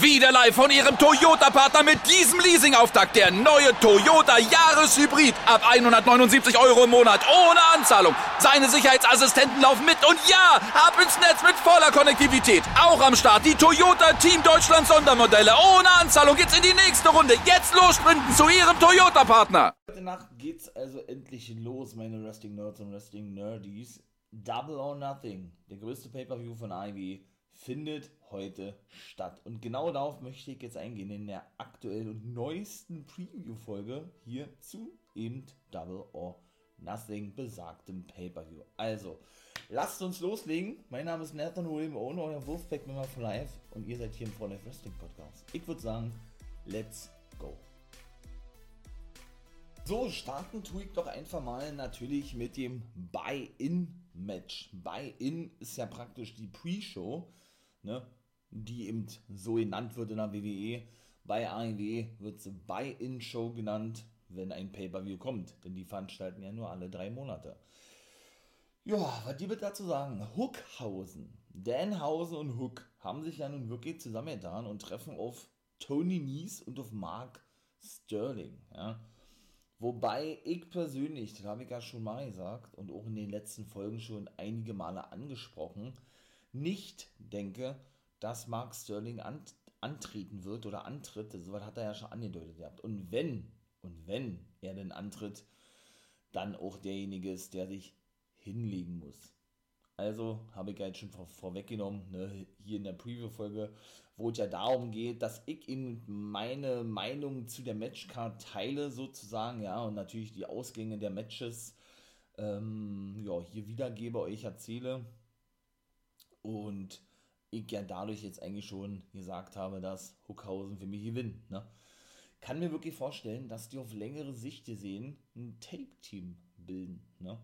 Wieder live von Ihrem Toyota-Partner mit diesem Leasing-Auftakt. Der neue Toyota Jahreshybrid. Ab 179 Euro im Monat. Ohne Anzahlung. Seine Sicherheitsassistenten laufen mit. Und ja, ab ins Netz mit voller Konnektivität. Auch am Start die Toyota Team Deutschland Sondermodelle. Ohne Anzahlung geht's in die nächste Runde. Jetzt los sprinten zu Ihrem Toyota-Partner. Heute Nacht geht's also endlich los, meine Wrestling Nerds und Wrestling Nerdies. Double or Nothing, der größte Pay-Per-View von Ivy, findet heute statt. Und genau darauf möchte ich jetzt eingehen in der aktuellen und neuesten Preview-Folge hier zu eben Double or Nothing besagtem Pay-Per-View. Also, lasst uns loslegen. Mein Name ist Nathan William Owner, euer Wolfpack-Member for Life und ihr seid hier im For Life Wrestling Podcast. Ich würde sagen, let's go. So, starten tue ich doch einfach mal natürlich mit dem Buy-In-Match. Buy-In ist ja praktisch die Pre-Show, ne, die eben so genannt wird in der WWE. Bei AEW wird sie Buy-In-Show genannt, wenn ein Pay-Per-View kommt, denn die veranstalten ja nur alle drei Monate. Ja, was die bitte dazu sagen? Hookhausen, Danhausen und Hook haben sich ja nun wirklich zusammengetan und treffen auf Tony Nies und auf Mark Sterling. Ja. Wobei ich persönlich, das habe ich ja schon mal gesagt und auch in den letzten Folgen schon einige Male angesprochen, nicht denke, dass Mark Sterling an, antreten wird oder antritt. Soweit hat er ja schon angedeutet gehabt. Und wenn, und wenn er denn antritt, dann auch derjenige ist, der sich hinlegen muss. Also habe ich ja jetzt schon vor, vorweggenommen, ne, hier in der Preview-Folge, wo es ja darum geht, dass ich Ihnen meine Meinung zu der Matchcard teile, sozusagen, ja, und natürlich die Ausgänge der Matches ähm, ja, hier wiedergebe, euch erzähle. Und ich ja dadurch jetzt eigentlich schon gesagt habe, dass Huckhausen für mich gewinnt. Ne? Kann mir wirklich vorstellen, dass die auf längere Sicht gesehen ein Take-Team bilden. Ne?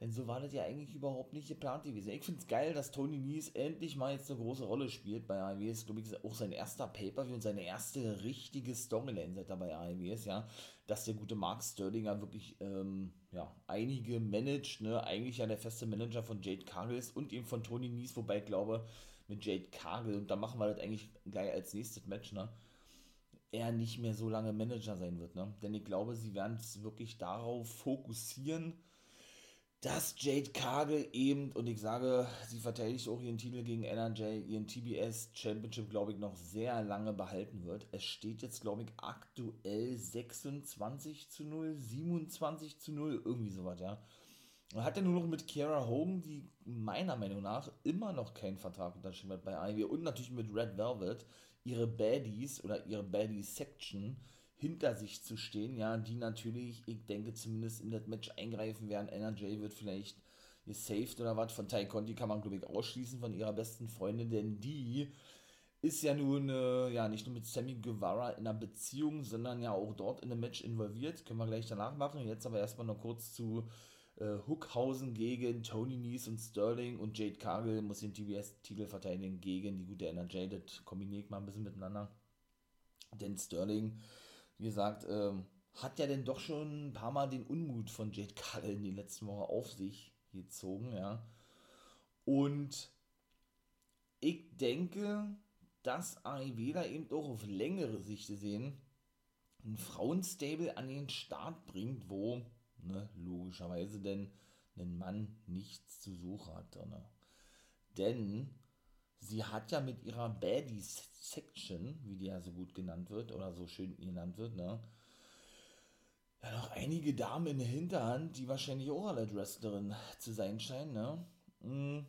Denn so war das ja eigentlich überhaupt nicht geplant gewesen. Ich finde es geil, dass Tony Nies endlich mal jetzt eine große Rolle spielt bei AEW. Ist, glaube ich, auch sein erster Pay-Per-View und seine erste richtige Storyline seit er bei AEW ist, ja. Dass der gute Mark Sterlinger wirklich, ähm, ja, einige managt, ne. Eigentlich ja der feste Manager von Jade Cargill ist und eben von Tony Nies, wobei ich glaube, mit Jade Cargill, und da machen wir das eigentlich gleich als nächstes Match, ne er nicht mehr so lange Manager sein wird, ne? Denn ich glaube, sie werden es wirklich darauf fokussieren, dass Jade Cargill eben, und ich sage, sie verteidigt auch ihren Titel gegen NRJ, ihren TBS Championship, glaube ich, noch sehr lange behalten wird. Es steht jetzt, glaube ich, aktuell 26 zu 0, 27 zu 0, irgendwie sowas, ja. Hat er nur noch mit Kiara Hogan, die meiner Meinung nach immer noch keinen Vertrag unterschrieben hat bei IW und natürlich mit Red Velvet, ihre Baddies oder ihre Baddies-Section hinter sich zu stehen, ja, die natürlich, ich denke zumindest in das Match eingreifen werden. NRJ wird vielleicht gesaved oder was. Von Ty Conti kann man, glaube ich, ausschließen von ihrer besten Freundin, denn die ist ja nun, äh, ja, nicht nur mit Sammy Guevara in einer Beziehung, sondern ja auch dort in einem Match involviert. Können wir gleich danach machen. Jetzt aber erstmal noch kurz zu äh, Hookhausen gegen Tony Nies und Sterling und Jade Cargill muss den TBS-Titel verteidigen gegen die gute NRJ. Das kombiniere ich mal ein bisschen miteinander. Denn Sterling wie gesagt, ähm, hat ja denn doch schon ein paar Mal den Unmut von Jade Cargill in den letzten Wochen auf sich gezogen, ja. Und ich denke, dass AEW eben auch auf längere Sicht gesehen ein Frauenstable an den Start bringt, wo, ne, logischerweise denn ein Mann nichts zu suchen hat. Ne? Denn sie hat ja mit ihrer Baddies Section, wie die ja so gut genannt wird oder so schön genannt wird, ne? Ja, noch einige Damen in der Hinterhand, die wahrscheinlich auch alle Wrestlerin zu sein scheinen, ne? Hm,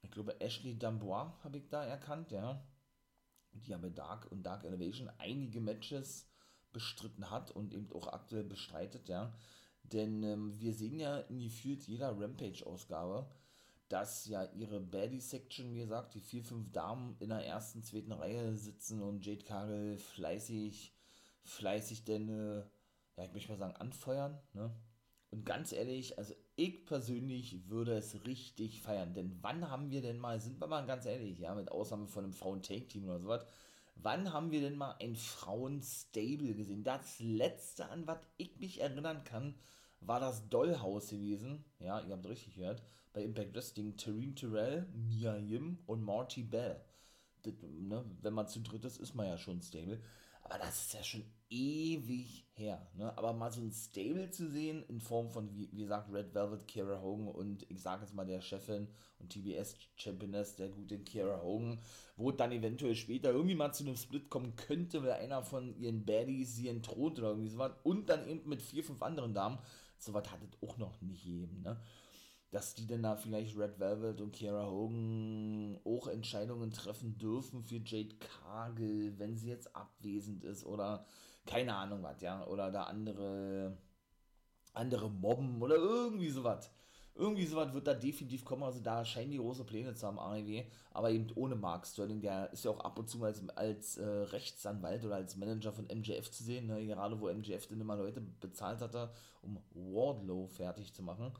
ich glaube, Ashley Dambois habe ich da erkannt, ja. Die ja bei Dark und Dark Elevation einige Matches bestritten hat und eben auch aktuell bestreitet, ja. Denn ähm, wir sehen ja in gefühlt jeder Rampage-Ausgabe, dass ja ihre Baddie-Section, wie gesagt, die vier, fünf Damen in der ersten, zweiten Reihe sitzen und Jade Cargill fleißig, fleißig denn, äh, ja, ich möchte mal sagen, anfeuern, ne? Und ganz ehrlich, also ich persönlich würde es richtig feiern, denn wann haben wir denn mal, sind wir mal ganz ehrlich, ja, mit Ausnahme von einem Frauen-Take-Team oder sowas, wann haben wir denn mal ein Frauen-Stable gesehen? Das letzte, an was ich mich erinnern kann, war das Dollhouse gewesen, ja, ihr habt richtig gehört, bei Impact Wrestling Tareen Terrell, Mia Yim und Marty Bell. das, ne, wenn man zu dritt ist, ist man ja schon Stable. Aber das ist ja schon ewig her. Ne? Aber mal so ein Stable zu sehen, in Form von, wie, wie gesagt, Red Velvet, Kira Hogan und ich sage jetzt mal der Chefin und TBS-Championess, der gute Kira Hogan, wo dann eventuell später irgendwie mal zu einem Split kommen könnte, weil einer von ihren Baddies sie entthront oder irgendwie sowas. Und dann eben mit vier, fünf anderen Damen. Sowas hat es auch noch nicht jedem. Ne? Dass die denn da vielleicht Red Velvet und Kiera Hogan auch Entscheidungen treffen dürfen für Jade Cargill, wenn sie jetzt abwesend ist oder keine Ahnung was, ja, oder da andere andere mobben oder irgendwie sowas. Irgendwie sowas wird da definitiv kommen, also da scheinen die große Pläne zu haben, AEW, aber eben ohne Mark Sterling, der ist ja auch ab und zu als, als äh, Rechtsanwalt oder als Manager von MJF zu sehen, ne? gerade wo MJF dann immer Leute bezahlt hatte, um Wardlow fertig zu machen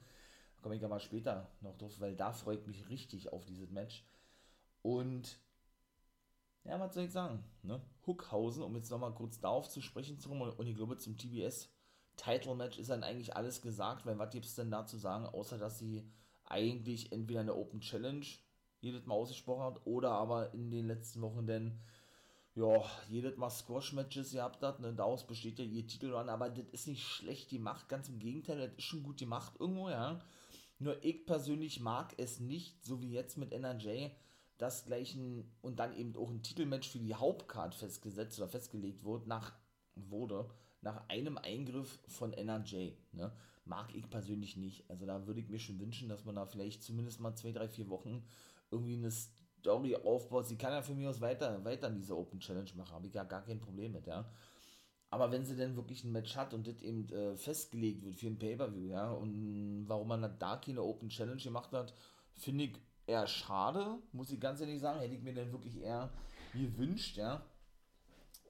komme ich aber später noch drauf, weil da freut mich richtig auf dieses Match. Und ja, was soll ich sagen? Ne? Hookhausen, um jetzt nochmal kurz darauf zu sprechen zu kommen, und ich glaube zum TBS Title Match ist dann eigentlich alles gesagt, weil was gibt es denn da zu sagen, außer dass sie eigentlich entweder eine Open Challenge jedes Mal ausgesprochen hat oder aber in den letzten Wochen denn ja, jedes Mal Squash-Matches gehabt hat, ne, daraus besteht ja ihr Titel an, aber das ist nicht schlecht gemacht, ganz im Gegenteil, das ist schon gut gemacht irgendwo, ja. Nur ich persönlich mag es nicht, so wie jetzt mit NRJ, dass gleich ein und dann eben auch ein Titelmatch für die Hauptcard festgesetzt oder festgelegt wurde, nach, wurde, nach einem Eingriff von NRJ. Ne? Mag ich persönlich nicht. Also da würde ich mir schon wünschen, dass man da vielleicht zumindest mal zwei, drei, vier Wochen irgendwie eine Story aufbaut. Sie kann ja für mich aus weiter, weiter diese Open Challenge machen, habe ich ja gar kein Problem mit, ja. Aber wenn sie denn wirklich ein Match hat und das eben äh, festgelegt wird für ein Pay-Per-View, ja, und warum man da keine Open Challenge gemacht hat, finde ich eher schade, muss ich ganz ehrlich sagen. Hätte ich mir dann wirklich eher gewünscht, ja.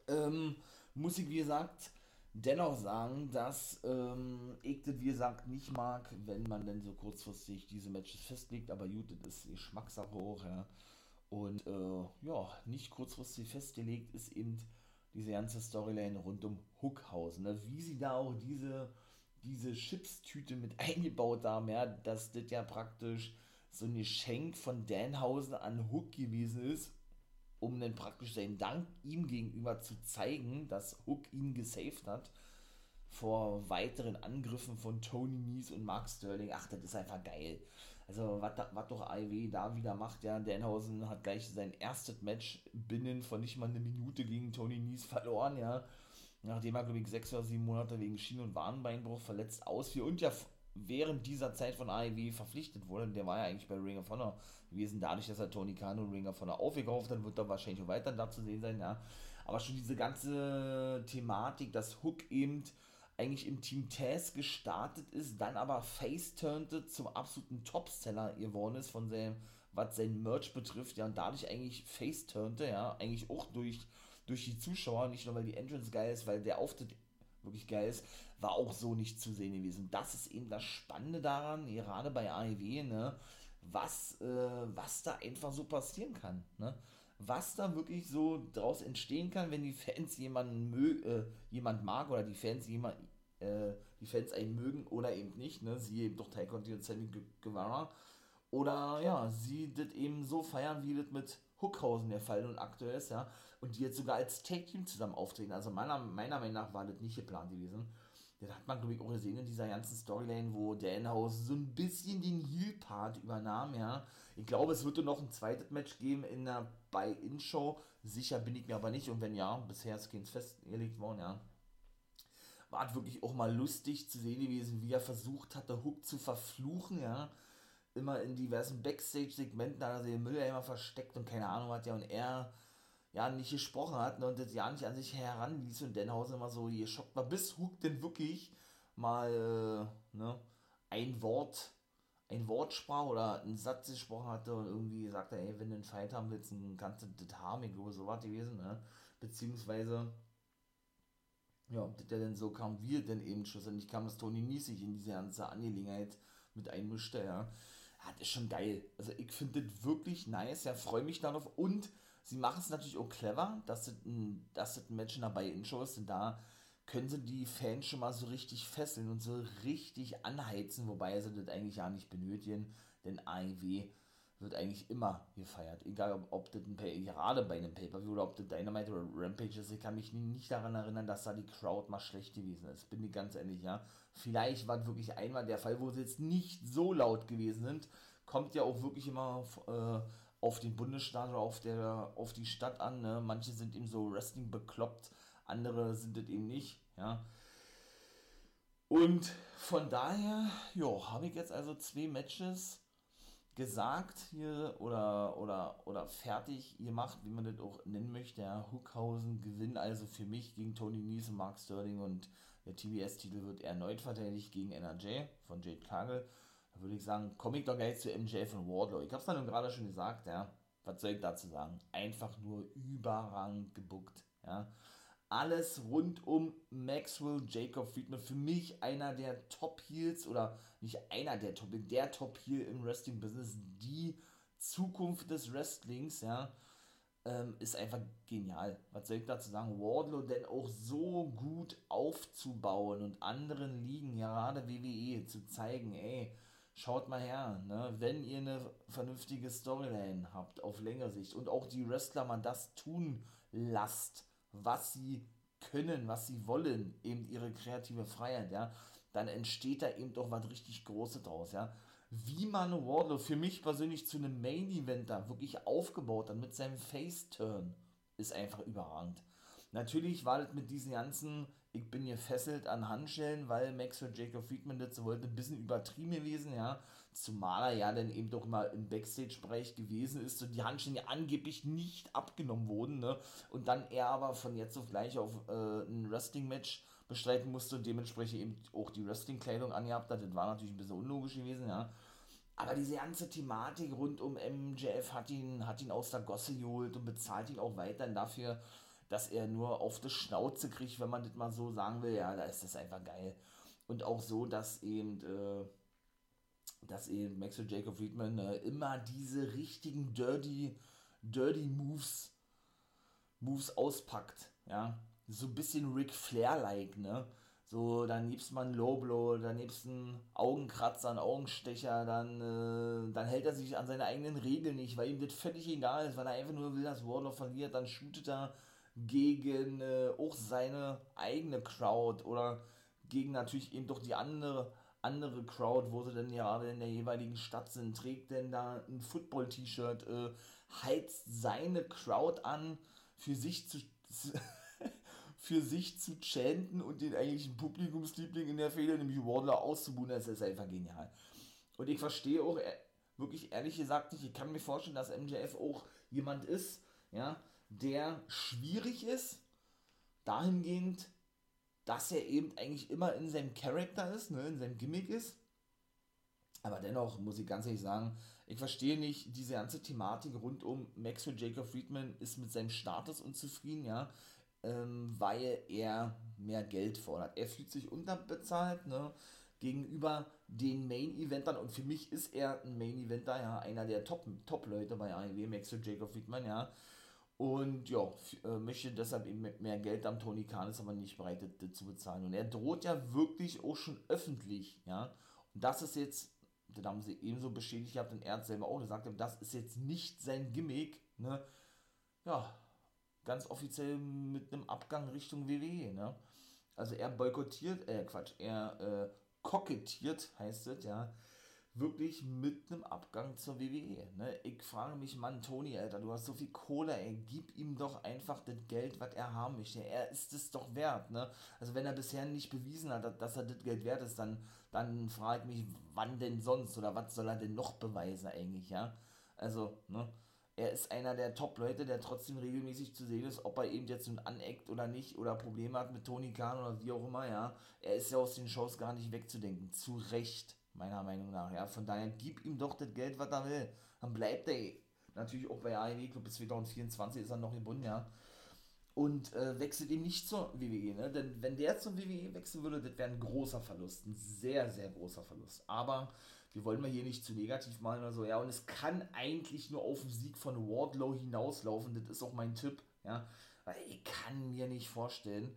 Ähm, muss ich, wie gesagt, dennoch sagen, dass ähm, ich das, wie gesagt, nicht mag, wenn man denn so kurzfristig diese Matches festlegt. Aber gut, das ist Geschmackssache hoch, ja. Und äh, ja, nicht kurzfristig festgelegt ist eben diese ganze Storyline rund um Hookhausen. Ne? Wie sie da auch diese, diese Chipstüte mit eingebaut haben, ja, dass das ja praktisch so ein Geschenk von Danhausen an Hook gewesen ist, um dann praktisch seinen Dank ihm gegenüber zu zeigen, dass Hook ihn gesaved hat vor weiteren Angriffen von Tony Nies und Mark Sterling. Ach, das ist einfach geil. Also, was doch AEW da wieder macht, ja, Danhausen hat gleich sein erstes Match binnen von nicht mal eine Minute gegen Tony Nies verloren, ja. Nachdem er, glaube ich, sechs oder sieben Monate wegen Schien- und Wadenbeinbruch verletzt ausfiel und ja während dieser Zeit von AEW verpflichtet wurde. Der war ja eigentlich bei Ring of Honor gewesen. Dadurch, dass er Tony Khan und Ring of Honor aufgekauft hat, wird er wahrscheinlich auch weiter da zu sehen sein, ja. Aber schon diese ganze Thematik, dass Hook eben eigentlich im Team Taz gestartet ist, dann aber face-turnte zum absoluten Topseller geworden ist von seinem, was sein Merch betrifft, ja, und dadurch eigentlich face-turnte, ja, eigentlich auch durch, durch die Zuschauer, nicht nur weil die Entrance geil ist, weil der Auftritt wirklich geil ist, war auch so nicht zu sehen gewesen. Das ist eben das Spannende daran, gerade bei AEW, ne, was, äh, was da einfach so passieren kann, ne was da wirklich so draus entstehen kann, wenn die Fans jemanden mö äh, jemand mag oder die Fans jemand äh, die Fans einen mögen oder eben nicht, ne? Sie eben doch Taika und Sammy Guevara. Oder ja, sie das eben so feiern, wie das mit Hookhausen der Fall und aktuell ist, ja. Und die jetzt sogar als Tag-Team zusammen auftreten. Also meiner, meiner Meinung nach war das nicht geplant gewesen. Das hat man, glaube ich, auch gesehen in dieser ganzen Storyline, wo Danhausen so ein bisschen den Heel-Part übernahm, ja. Ich glaube, es würde noch ein zweites Match geben in der Buy-In-Show. Sicher bin ich mir aber nicht. Und wenn ja, bisher ist keins festgelegt worden, ja. War wirklich auch mal lustig zu sehen gewesen, wie er versucht hatte, Hook zu verfluchen, ja. Immer in diversen Backstage-Segmenten hat er sich den Müll ja immer versteckt und keine Ahnung hat ja. Und er ja nicht gesprochen hat ne, und das ja nicht an sich heranließ und Denhausen immer so geschockt war, bis Hook denn wirklich mal äh, ne, ein Wort ein Wort sprach oder einen Satz gesprochen hatte und irgendwie sagte, ey, wenn du einen Fight haben willst, dann kannst du das haben, glaube, so war gewesen, ne? Beziehungsweise, ja, das der denn so kam, wie denn eben schlussendlich kam, dass Tony Nies sich in diese ganze Angelegenheit mit einmischte, ja. ja das ist schon geil. Also ich finde das wirklich nice, ja, freue mich darauf und sie machen es natürlich auch clever, dass das ein, dass das ein Match dabei in ist, denn da können sie die Fans schon mal so richtig fesseln und so richtig anheizen, wobei sie das eigentlich ja nicht benötigen, denn AEW wird eigentlich immer gefeiert. Egal, ob, ob das ein gerade bei einem Pay-Per-View oder ob das Dynamite oder Rampage ist. Ich kann mich nicht daran erinnern, dass da die Crowd mal schlecht gewesen ist. Bin ich ganz ehrlich, ja. Vielleicht war wirklich einmal der Fall, wo sie jetzt nicht so laut gewesen sind. Kommt ja auch wirklich immer äh, auf den Bundesstaat oder auf, der, auf die Stadt an. Ne? Manche sind eben so Wrestling bekloppt, andere sind es eben nicht, ja. Und von daher, habe ich jetzt also zwei Matches gesagt hier oder, oder, oder fertig gemacht, wie man das auch nennen möchte. Ja, Hookhausen gewinnt also für mich gegen Tony Nies und Mark Sterling und der TBS-Titel wird erneut verteidigt gegen NRJ von Jade Kagel. Da würde ich sagen, komme ich doch gleich zu MJ von Wardlow. Ich habe es dann gerade schon gesagt, ja. Was soll ich dazu sagen? Einfach nur überragend gebuckt, ja alles rund um Maxwell Jacob Friedman. Für mich einer der Top Heels oder nicht einer der Top, der Top Heel im Wrestling Business. Die Zukunft des Wrestlings, ja, ähm, ist einfach genial. Was soll ich dazu sagen? Wardlow denn auch so gut aufzubauen und anderen Ligen, gerade WWE, zu zeigen, ey, schaut mal her, ne? wenn ihr eine vernünftige Storyline habt auf längere Sicht und auch die Wrestler mal das tun lasst, was sie können, was sie wollen, eben ihre kreative Freiheit, ja, dann entsteht da eben doch was richtig Großes draus, ja. Wie man Wardlow für mich persönlich zu einem Main Eventer wirklich aufgebaut hat mit seinem Face-Turn, ist einfach überragend. Natürlich war das mit diesen ganzen, ich bin gefesselt an Handschellen, weil Max und Jacob Friedman das wollte, ein bisschen übertrieben gewesen, ja. Zumal er ja dann eben doch mal im Backstage-Bereich gewesen ist und die Handschellen ja angeblich nicht abgenommen wurden, ne? Und dann er aber von jetzt auf gleich auf äh, ein Wrestling-Match bestreiten musste und dementsprechend eben auch die Wrestling-Kleidung angehabt hat. Das war natürlich ein bisschen unlogisch gewesen, ja. Aber diese ganze Thematik rund um MJF hat ihn, hat ihn aus der Gosse geholt und bezahlt ihn auch weiterhin dafür, dass er nur auf die Schnauze kriegt, wenn man das mal so sagen will. Ja, da ist das einfach geil. Und auch so, dass eben. Äh, dass eben Maxwell Jacob Friedman äh, immer diese richtigen Dirty, Dirty Moves, Moves auspackt, ja. So ein bisschen Ric Flair-like, ne? So, dann gibt's mal einen Low Blow, dann gibt's einen Augenkratzer, einen Augenstecher, dann, äh, dann hält er sich an seine eigenen Regeln nicht, weil ihm das völlig egal ist, weil er einfach nur will, dass Warlow verliert, dann shootet er gegen äh, auch seine eigene Crowd oder gegen natürlich eben doch die andere andere Crowd, wo sie denn gerade in der jeweiligen Stadt sind, trägt denn da ein Football-T-Shirt, äh, heizt seine Crowd an, für sich zu, für sich zu chanten und den eigentlichen Publikumsliebling in der Fehler, nämlich Wardler, auszubuhen, das ist einfach genial. Und ich verstehe auch äh, wirklich ehrlich gesagt nicht, ich kann mir vorstellen, dass MJF auch jemand ist, ja, der schwierig ist, dahingehend, dass er eben eigentlich immer in seinem Charakter ist, ne, in seinem Gimmick ist. Aber dennoch muss ich ganz ehrlich sagen, ich verstehe nicht diese ganze Thematik rund um Maxwell Jacob Friedman ist mit seinem Status unzufrieden, ja, ähm, weil er mehr Geld fordert. Er fühlt sich unterbezahlt, ne, gegenüber den Main-Eventern und für mich ist er ein Main-Eventer, ja, einer der Top-Leute Top bei AEW, Maxwell Jacob Friedman, ja, und ja, äh, möchte deshalb eben mehr Geld am Tony Khan, ist aber nicht bereit, das zu bezahlen. Und er droht ja wirklich auch schon öffentlich, ja. Und das ist jetzt, das haben sie ebenso bestätigt gehabt und er hat selber auch gesagt, das ist jetzt nicht sein Gimmick, ne. Ja, ganz offiziell mit einem Abgang Richtung WWE, ne. Also er boykottiert, äh, Quatsch, er äh, kokettiert, heißt es, ja, wirklich mit einem Abgang zur WWE. Ne? Ich frage mich, Mann, Toni, Alter, du hast so viel Kohle, ey, gib ihm doch einfach das Geld, was er haben möchte. Er ist es doch wert, ne? Also wenn er bisher nicht bewiesen hat, dass er das Geld wert ist, dann, dann frage ich mich, wann denn sonst oder was soll er denn noch beweisen eigentlich, ja? Also, ne? Er ist einer der Top-Leute, der trotzdem regelmäßig zu sehen ist, ob er eben jetzt nun aneckt oder nicht oder Probleme hat mit Tony Khan oder wie auch immer, ja. Er ist ja aus den Shows gar nicht wegzudenken. Zu Recht meiner Meinung nach. Ja, von daher gib ihm doch das Geld, was er will. Dann bleibt er natürlich auch bei AEW, Club bis 2024 ist er noch gebunden, ja. Und äh, wechselt ihm nicht zur WWE, ne? Denn wenn der zum WWE wechseln würde, das wäre ein großer Verlust. Ein sehr, sehr großer Verlust. Aber wir wollen mal hier nicht zu negativ malen oder so, ja. Und es kann eigentlich nur auf den Sieg von Wardlow hinauslaufen. Das ist auch mein Tipp, ja. Weil ich kann mir nicht vorstellen,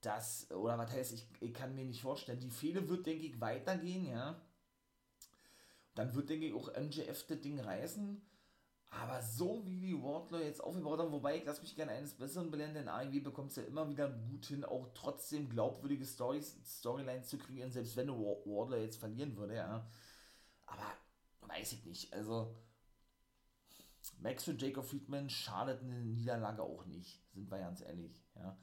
dass, oder was heißt, ich, ich kann mir nicht vorstellen, die Fehde wird, denke ich, weitergehen, ja dann wird, denke ich, auch MJF das Ding reißen. Aber so wie die Wardlow jetzt aufgebaut haben, wobei ich lasse mich gerne eines Besseren belehren, denn AEW bekommt es ja immer wieder gut hin, auch trotzdem glaubwürdige Storys, Storylines zu kreieren, selbst wenn Wardlow jetzt verlieren würde, ja. Aber weiß ich nicht. Also Max und Jacob Friedman schadet eine Niederlage auch nicht, sind wir ganz ehrlich, ja.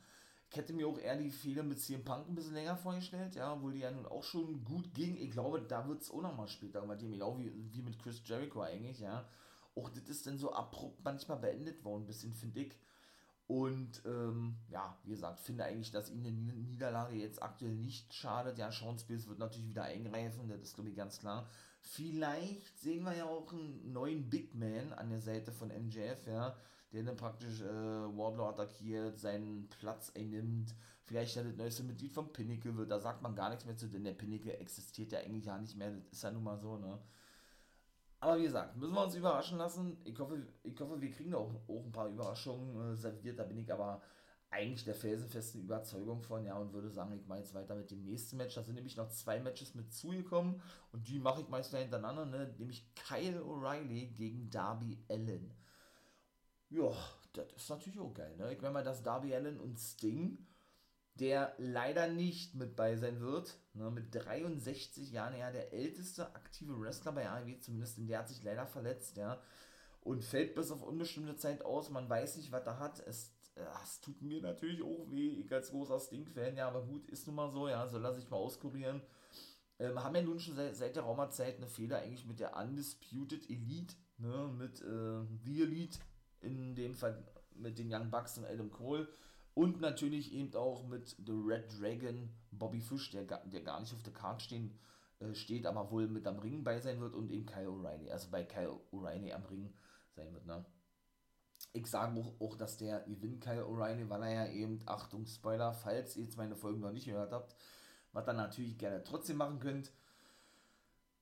Ich hätte mir auch eher die Fehler mit CM Punk ein bisschen länger vorgestellt, ja, obwohl die ja nun auch schon gut ging. Ich glaube, da wird es auch nochmal später bei dem, genau wie, wie mit Chris Jericho eigentlich, ja. Auch das ist dann so abrupt manchmal beendet worden, ein bisschen, finde ich. Und ähm, ja, wie gesagt, finde eigentlich, dass ihnen eine Niederlage jetzt aktuell nicht schadet. Ja, Sean Spears wird natürlich wieder eingreifen, das ist, glaube ich, ganz klar. Vielleicht sehen wir ja auch einen neuen Big Man an der Seite von MJF, ja, der dann praktisch äh, Wardlow attackiert, seinen Platz einnimmt. Vielleicht ja das neueste Mitglied vom Pinnacle wird. Da sagt man gar nichts mehr zu, denn der Pinnacle existiert ja eigentlich ja nicht mehr. Das ist ja nun mal so, ne? Aber wie gesagt, müssen wir uns überraschen lassen. Ich hoffe, ich hoffe wir kriegen auch, auch ein paar Überraschungen äh, serviert. Da bin ich aber eigentlich der felsenfesten Überzeugung von, ja, und würde sagen, ich mache jetzt weiter mit dem nächsten Match. Da sind nämlich noch zwei Matches mit zugekommen und die mache ich meist hintereinander, ne? nämlich Kyle O'Reilly gegen Darby Allen. Ja, das ist natürlich auch geil, ne? Ich meine mal, dass Darby Allen und Sting, der leider nicht mit bei sein wird, ne? mit 63 Jahren, ja, der älteste aktive Wrestler bei AEW, zumindest, denn der hat sich leider verletzt, ja, und fällt bis auf unbestimmte Zeit aus. Man weiß nicht, was er hat. Es das tut mir natürlich auch weh, ich als großer Sting-Fan, ja, aber gut, ist nun mal so, ja, soll er sich mal auskurieren. Ähm, haben ja nun schon seit, seit der Raumerzeit eine Fehler eigentlich mit der Undisputed Elite, ne, mit äh, The Elite, in dem Fall mit den Young Bucks und Adam Cole und natürlich eben auch mit The Red Dragon Bobby Fish, der, der gar nicht auf der Karte stehen, äh, steht, aber wohl mit am Ring bei sein wird und eben Kyle O'Reilly, also bei Kyle O'Reilly am Ring sein wird, ne ich sage auch, auch, dass der gewinnt Kyle O'Reilly, weil er ja eben, Achtung, Spoiler, falls ihr jetzt meine Folgen noch nicht gehört habt, was ihr natürlich gerne trotzdem machen könnt,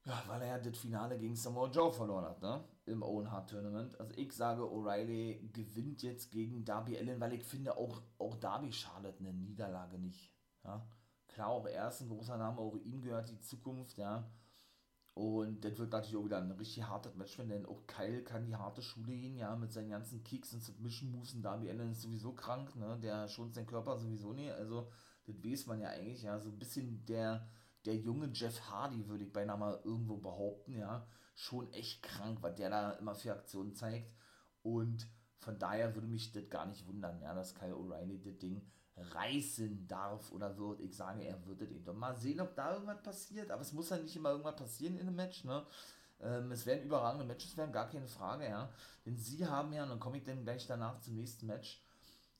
ja, weil er ja das Finale gegen Samoa Joe verloren hat, ne? Im Owen Hart Tournament. Also ich sage, O'Reilly gewinnt jetzt gegen Darby Allen, weil ich finde, auch, auch Darby schadet eine Niederlage nicht. Ja? Klar, auch er ist ein großer Name, auch ihm gehört die Zukunft, ja. Und das wird natürlich auch wieder ein richtig hartes Match, wenn denn auch Kyle kann die harte Schule gehen, ja, mit seinen ganzen Kicks und Submission Moves und Darby Allen ist sowieso krank, ne, der schont seinen Körper sowieso nicht, also das weiß man ja eigentlich, ja, so ein bisschen der, der junge Jeff Hardy, würde ich beinahe mal irgendwo behaupten, ja, schon echt krank, was der da immer für Aktionen zeigt und von daher würde mich das gar nicht wundern, ja, dass Kyle O'Reilly das Ding reißen darf oder wird. Ich sage, er würde den doch mal sehen, ob da irgendwas passiert. Aber es muss ja nicht immer irgendwas passieren in einem Match, ne? Ähm, es werden überragende Matches werden, gar keine Frage, ja. Denn sie haben ja, und dann komme ich dann gleich danach zum nächsten Match,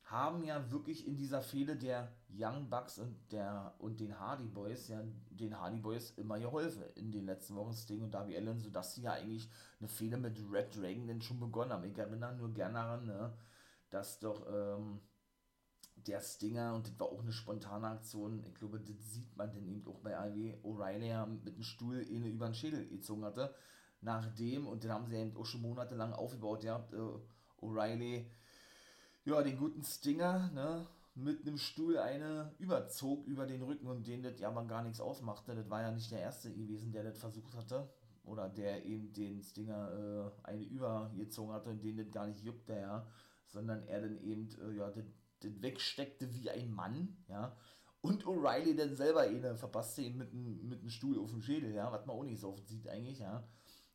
haben ja wirklich in dieser Fehde der Young Bucks und der und den Hardy Boys, ja, den Hardy Boys immer geholfen in den letzten Wochen Sting und Darby Allen, sodass sie ja eigentlich eine Fehde mit Red Dragon denn schon begonnen haben. Ich erinnere nur gerne daran, ne, dass doch ähm, der Stinger, und das war auch eine spontane Aktion, ich glaube, das sieht man denn eben auch bei AW, O'Reilly ja mit dem Stuhl eine über den Schädel gezogen hatte, nachdem, und den haben sie eben auch schon monatelang aufgebaut, ja, äh, O'Reilly, ja, den guten Stinger, ne, mit einem Stuhl eine überzog über den Rücken und den das ja aber gar nichts ausmachte. Das war ja nicht der erste gewesen, der das versucht hatte. Oder der eben den Stinger äh, eine übergezogen hatte und den das gar nicht juckte, ja. Sondern er dann eben, äh, ja, das wegsteckte wie ein Mann, ja. Und O'Reilly dann selber eine verpasste ihn mit einem mit Stuhl auf dem Schädel, ja, was man auch nicht so oft sieht eigentlich, ja.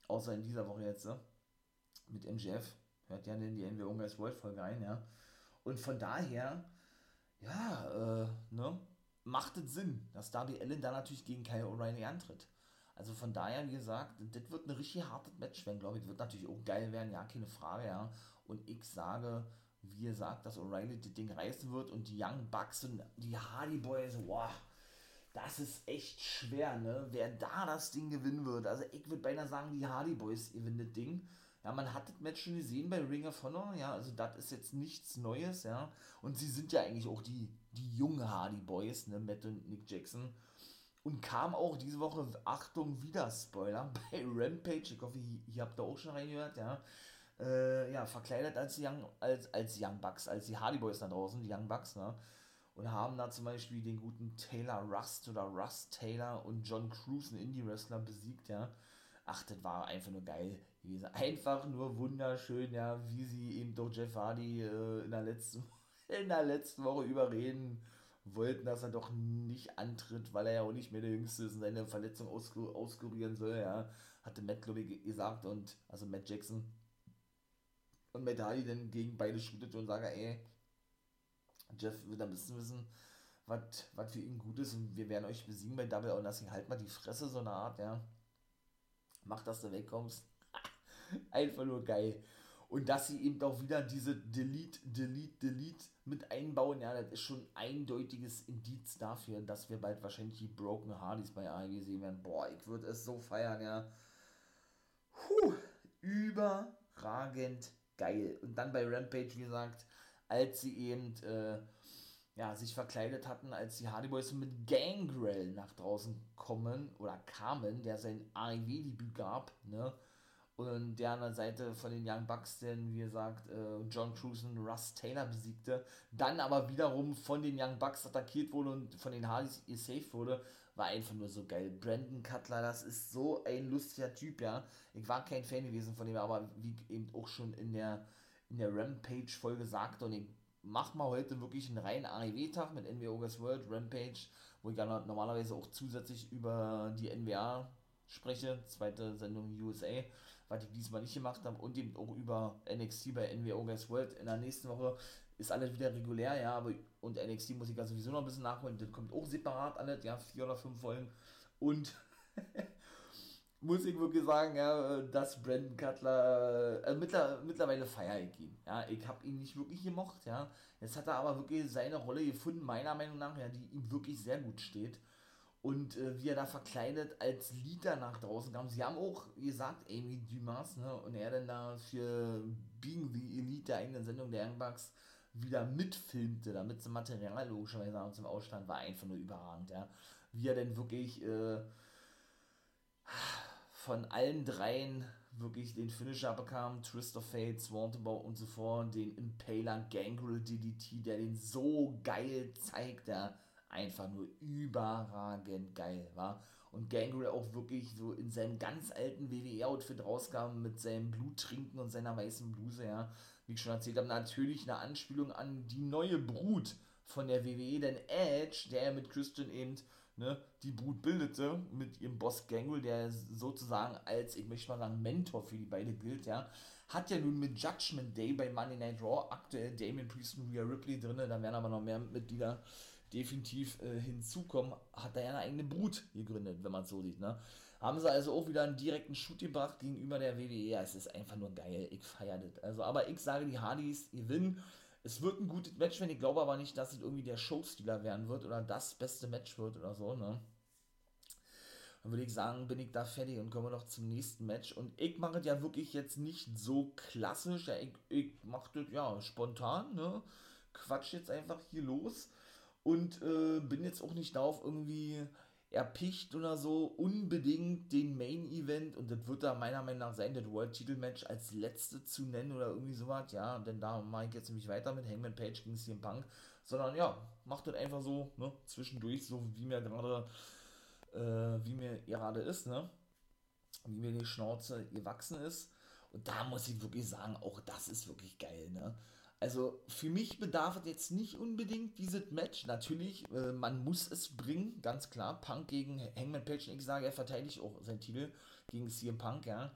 Außer in dieser Woche jetzt, ne? Mit MJF. Hört ja in die NWO Guys World Folge ein, ja. Und von daher, ja, äh, ne, macht es Sinn, dass Darby Allen da natürlich gegen Kyle O'Reilly antritt. Also von daher, wie gesagt, das wird ein richtig hartes Match werden, glaube ich. Wird natürlich auch geil werden, ja, keine Frage, ja. Und ich sage, wie ihr sagt, dass O'Reilly das Ding reißen wird und die Young Bucks und die Hardy Boys, wow, das ist echt schwer, ne? Wer da das Ding gewinnen wird. Also ich würde beinahe sagen, die Hardy Boys gewinnen das Ding. Ja, man hat das Match schon gesehen bei Ring of Honor, ja, also das ist jetzt nichts Neues, ja. Und sie sind ja eigentlich auch die, die jungen Hardy Boys, ne, Matt und Nick Jackson. Und kam auch diese Woche, Achtung, wieder Spoiler, bei Rampage. Ich hoffe, ihr, habt da auch schon reingehört, ja äh, ja, verkleidet als Young, als, als Young Bucks, als die Hardy Boys da draußen, die Young Bucks, ne? Und haben da zum Beispiel den guten Taylor Rust oder Rust Taylor und John Cruz, einen Indie-Wrestler, besiegt, ja. ach, das war einfach nur geil gewesen. Einfach nur wunderschön, ja, wie sie eben doch Jeff Hardy äh, in, der letzten, in der letzten Woche überreden wollten, dass er doch nicht antritt, weil er ja auch nicht mehr der Jüngste ist und seine Verletzung auskur auskurieren soll, ja, hatte Matt, glaube ich, gesagt und, also Matt Jackson und Matt Hardy dann gegen beide shootet und sagt, ey, Jeff wird ein bisschen wissen, was für ihn gut ist und wir werden euch besiegen bei Double or Nothing. Halt mal die Fresse, so eine Art, ja. Mach, dass du wegkommst. Einfach nur geil. Und dass sie eben auch wieder diese Delete, Delete, Delete mit einbauen, ja, das ist schon eindeutiges Indiz dafür, dass wir bald wahrscheinlich die Broken Hardys bei AEW sehen werden. Boah, ich würde es so feiern, ja. Puh, überragend geil. Und dann bei Rampage, wie gesagt, als sie eben äh, ja, sich verkleidet hatten, als die Hardy Boys mit Gangrel nach draußen kommen oder kamen, der sein AEW-Debüt gab, ne? Und der an der Seite von den Young Bucks, denn wie gesagt, äh, John und Russ Taylor besiegte, dann aber wiederum von den Young Bucks attackiert wurde und von den Hardys safe wurde, war einfach nur so geil. Brandon Cutler, das ist so ein lustiger Typ, ja. Ich war kein Fan gewesen von dem, aber wie eben auch schon in der, in der Rampage-Folge sagte, und ich mach mal heute wirklich einen reinen AEW-Tag mit NWO August World, Rampage, wo ich ja normalerweise auch zusätzlich über die NWA spreche, zweite Sendung USA, was ich diesmal nicht gemacht habe, und eben auch über NXT bei NWO August World. In der nächsten Woche ist alles wieder regulär, ja, aber und NXT muss ich ja sowieso noch ein bisschen nachholen, das kommt auch separat alles, ja, vier oder fünf Folgen. Und muss ich wirklich sagen, ja, dass Brandon Cutler äh, mittler, mittlerweile feiere ich ihn. Ja, ich habe ihn nicht wirklich gemocht, ja. Jetzt hat er aber wirklich seine Rolle gefunden, meiner Meinung nach, ja, die ihm wirklich sehr gut steht. Und äh, wie er da verkleidet als Leader nach draußen kam. Sie haben auch gesagt, Amy Dumas, ne, und er dann da für Being the Elite der eigenen Sendung der Young Bucks wieder mitfilmte, damit zum Material logischerweise zum Ausstand war einfach nur überragend, ja. Wie er denn wirklich, äh, von allen dreien wirklich den Finisher bekam, Twist of Fate, Swantabau und so fort, den Impaler Gangrel DDT, der den so geil zeigt, der einfach nur überragend geil war. Und Gangrel auch wirklich so in seinem ganz alten WWE-Outfit rauskam mit seinem Bluttrinken und seiner weißen Bluse, ja. Wie ich schon erzählt habe, natürlich eine Anspielung an die neue Brut von der WWE, denn Edge, der mit Christian eben ne, die Brut bildete mit ihrem Boss Gangrel, der sozusagen als, ich möchte mal sagen, Mentor für die beiden gilt, ja, hat ja nun mit Judgment Day bei Monday Night Raw aktuell Damien Priest und Rhea Ripley drin, da werden aber noch mehr Mitglieder definitiv äh, hinzukommen, hat er ja eine eigene Brut gegründet, wenn man es so sieht, ne. Haben sie also auch wieder einen direkten Shoot gebracht gegenüber der WWE. Es ist einfach nur geil. Ich feiere das. Also, aber ich sage, die Hardys gewinnen. Es wird ein gutes Match, wenn ich glaube aber nicht, dass es irgendwie der Showstealer werden wird oder das beste Match wird oder so, ne? Dann würde ich sagen, bin ich da fertig und kommen wir noch zum nächsten Match. Und ich mache es ja wirklich jetzt nicht so klassisch. Ja, ich, ich mache das ja spontan, ne? Quatsch jetzt einfach hier los. Und äh, bin jetzt auch nicht darauf irgendwie erpicht oder so unbedingt den Main Event. Und das wird da meiner Meinung nach sein, das World Title Match als letzte zu nennen oder irgendwie sowas, ja, denn da mache ich jetzt nämlich weiter mit Hangman Page gegen CM Punk, sondern ja, macht das einfach so, ne, zwischendurch, so wie mir gerade, äh, wie mir gerade ist, ne, wie mir die Schnauze gewachsen ist. Und da muss ich wirklich sagen, auch das ist wirklich geil, ne, also für mich bedarf es jetzt nicht unbedingt dieses Match. Natürlich, äh, man muss es bringen, ganz klar. Punk gegen Hangman Page. Ich sage, er verteidigt auch seinen Titel gegen CM Punk, ja.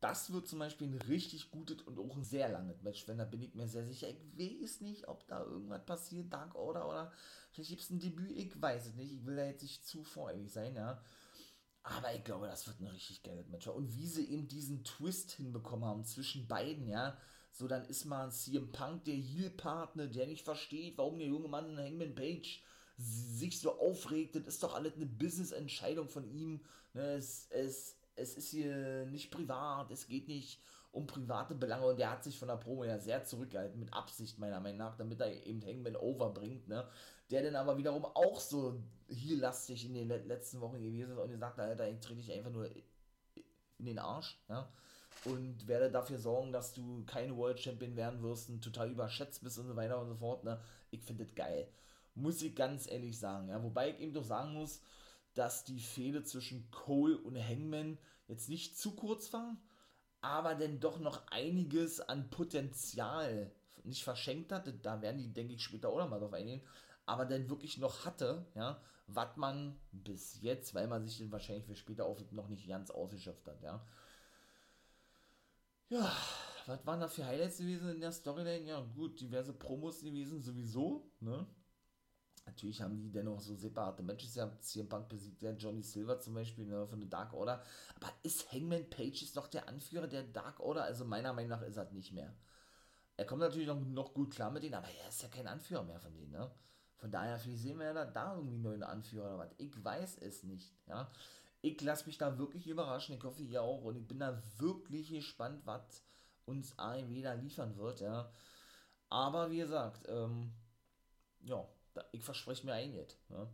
Das wird zum Beispiel ein richtig gutes und auch ein sehr langes Match, wenn da bin ich mir sehr sicher. Ich weiß nicht, ob da irgendwas passiert, Dark Order oder vielleicht gibt es ein Debüt, ich weiß es nicht. Ich will da jetzt nicht zu voreilig sein, ja. Aber ich glaube, das wird ein richtig geiles Match. Und wie sie eben diesen Twist hinbekommen haben zwischen beiden, ja so, dann ist mal CM Punk der Heel-Partner, der nicht versteht, warum der junge Mann Hangman Page sich so aufregt. Das ist doch alles eine Business-Entscheidung von ihm. Ne, es, es, es ist hier nicht privat, es geht nicht um private Belange und der hat sich von der Promo ja sehr zurückgehalten, mit Absicht meiner Meinung nach, damit er eben Hangman overbringt, ne? Der dann aber wiederum auch so hier lastig in den letzten Wochen gewesen ist und gesagt hat, ich trete dich einfach nur in den Arsch, ja? Und werde dafür sorgen, dass du keine World Champion werden wirst und total überschätzt bist und so weiter und so fort. Ne? Ich finde das geil. Muss ich ganz ehrlich sagen. Ja? Wobei ich eben doch sagen muss, dass die Fehde zwischen Cole und Hangman jetzt nicht zu kurz war, aber denn doch noch einiges an Potenzial nicht verschenkt hatte. Da werden die, denke ich, später auch noch mal drauf eingehen. Aber dann wirklich noch hatte, ja, was man bis jetzt, weil man sich den wahrscheinlich für später auf noch nicht ganz ausgeschöpft hat, ja. Ja, was waren da für Highlights gewesen in der Storyline? Ja, gut, diverse Promos gewesen, sowieso, ne? Natürlich haben die dennoch so separate Matches Ja, CM Punk besiegt ja Johnny Silver zum Beispiel ne, von der Dark Order. Aber ist Hangman Page noch der Anführer der Dark Order? Also meiner Meinung nach ist er nicht mehr. Er kommt natürlich noch, noch gut klar mit denen, aber er ist ja kein Anführer mehr von denen, ne? Von daher, vielleicht sehen wir ja da, da irgendwie einen neuen Anführer oder was. Ich weiß es nicht, ja. Ich lasse mich da wirklich überraschen. Ich hoffe, ihr auch. Und ich bin da wirklich gespannt, was uns AEW da liefern wird, ja. Aber wie gesagt, ähm, ja, ich verspreche mir einiges. Ja.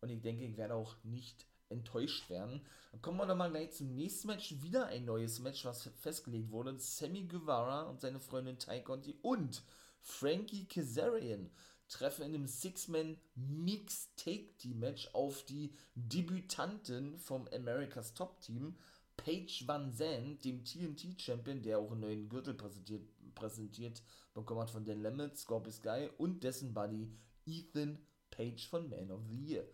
Und ich denke, ich werde auch nicht enttäuscht werden. Dann kommen wir doch mal gleich zum nächsten Match. Wieder ein neues Match, was festgelegt wurde. Sammy Guevara und seine Freundin Ty Conti und Frankie Kazarian treffen in einem Six-Man Mix Take Team Match auf die Debütanten vom America's Top Team. Paige Van Zandt, dem TNT Champion, der auch einen neuen Gürtel präsentiert, präsentiert bekommen hat von Dan Lemmet, Scorpio Sky und dessen Buddy Ethan Page von Man of the Year.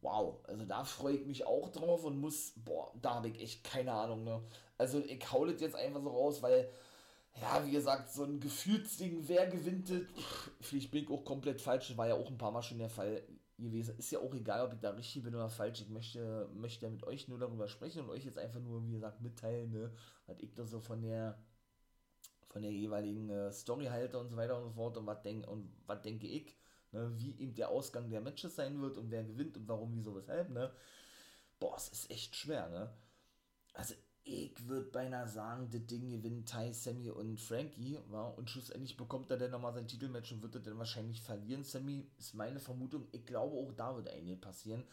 Wow, also da freue ich mich auch drauf und muss, boah, da habe ich echt keine Ahnung, ne? Also ich haue das jetzt einfach so raus, weil, ja, wie gesagt, so ein Gefühlsding, wer gewinnt das, vielleicht bin ich auch komplett falsch, war ja auch ein paar Mal schon der Fall gewesen. Ist ja auch egal, ob ich da richtig bin oder falsch. Ich möchte, möchte ja mit euch nur darüber sprechen und euch jetzt einfach nur, wie gesagt, mitteilen, ne, was ich da so von der von der jeweiligen äh, Story halte und so weiter und so fort und was denk, und was denke ich, ne, wie eben der Ausgang der Matches sein wird und wer gewinnt und warum, wieso, weshalb, ne? Boah, es ist echt schwer, ne? Also ich würde beinahe sagen, das Ding gewinnt Ty, Sammy und Frankie, ja, und schlussendlich bekommt er dann nochmal sein Titelmatch und wird er dann wahrscheinlich verlieren. Sammy ist meine Vermutung, ich glaube auch da wird einiges passieren.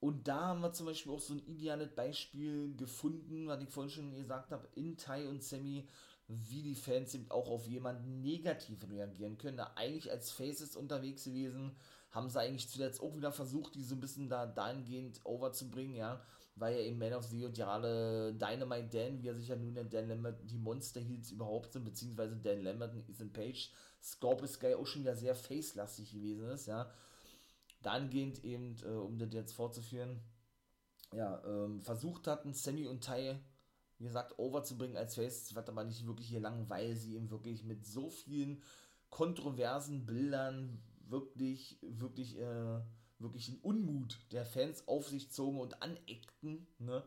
Und da haben wir zum Beispiel auch so ein ideales Beispiel gefunden, was ich vorhin schon gesagt habe, in Ty und Sammy wie die Fans eben auch auf jemanden negativ reagieren können. Da eigentlich als Faces unterwegs gewesen, haben sie eigentlich zuletzt auch wieder versucht, die so ein bisschen da dahingehend overzubringen, ja, weil ja eben Man of the gerade Dynamite Dan, wie er sich ja nun nennt, Dan Lambert, die Monster Heels überhaupt sind, beziehungsweise Dan Lambert und Ethan Page, Scorpio Sky auch schon wieder sehr face-lastig gewesen ist, ja. Dahingehend eben, äh, um das jetzt fortzuführen, ja, ähm, versucht hatten, Sammy und Ty wie gesagt, overzubringen als Face. Wird aber nicht wirklich hier lang, weil sie eben wirklich mit so vielen kontroversen Bildern wirklich, wirklich, äh, wirklich einen Unmut der Fans auf sich zogen und aneckten, ne?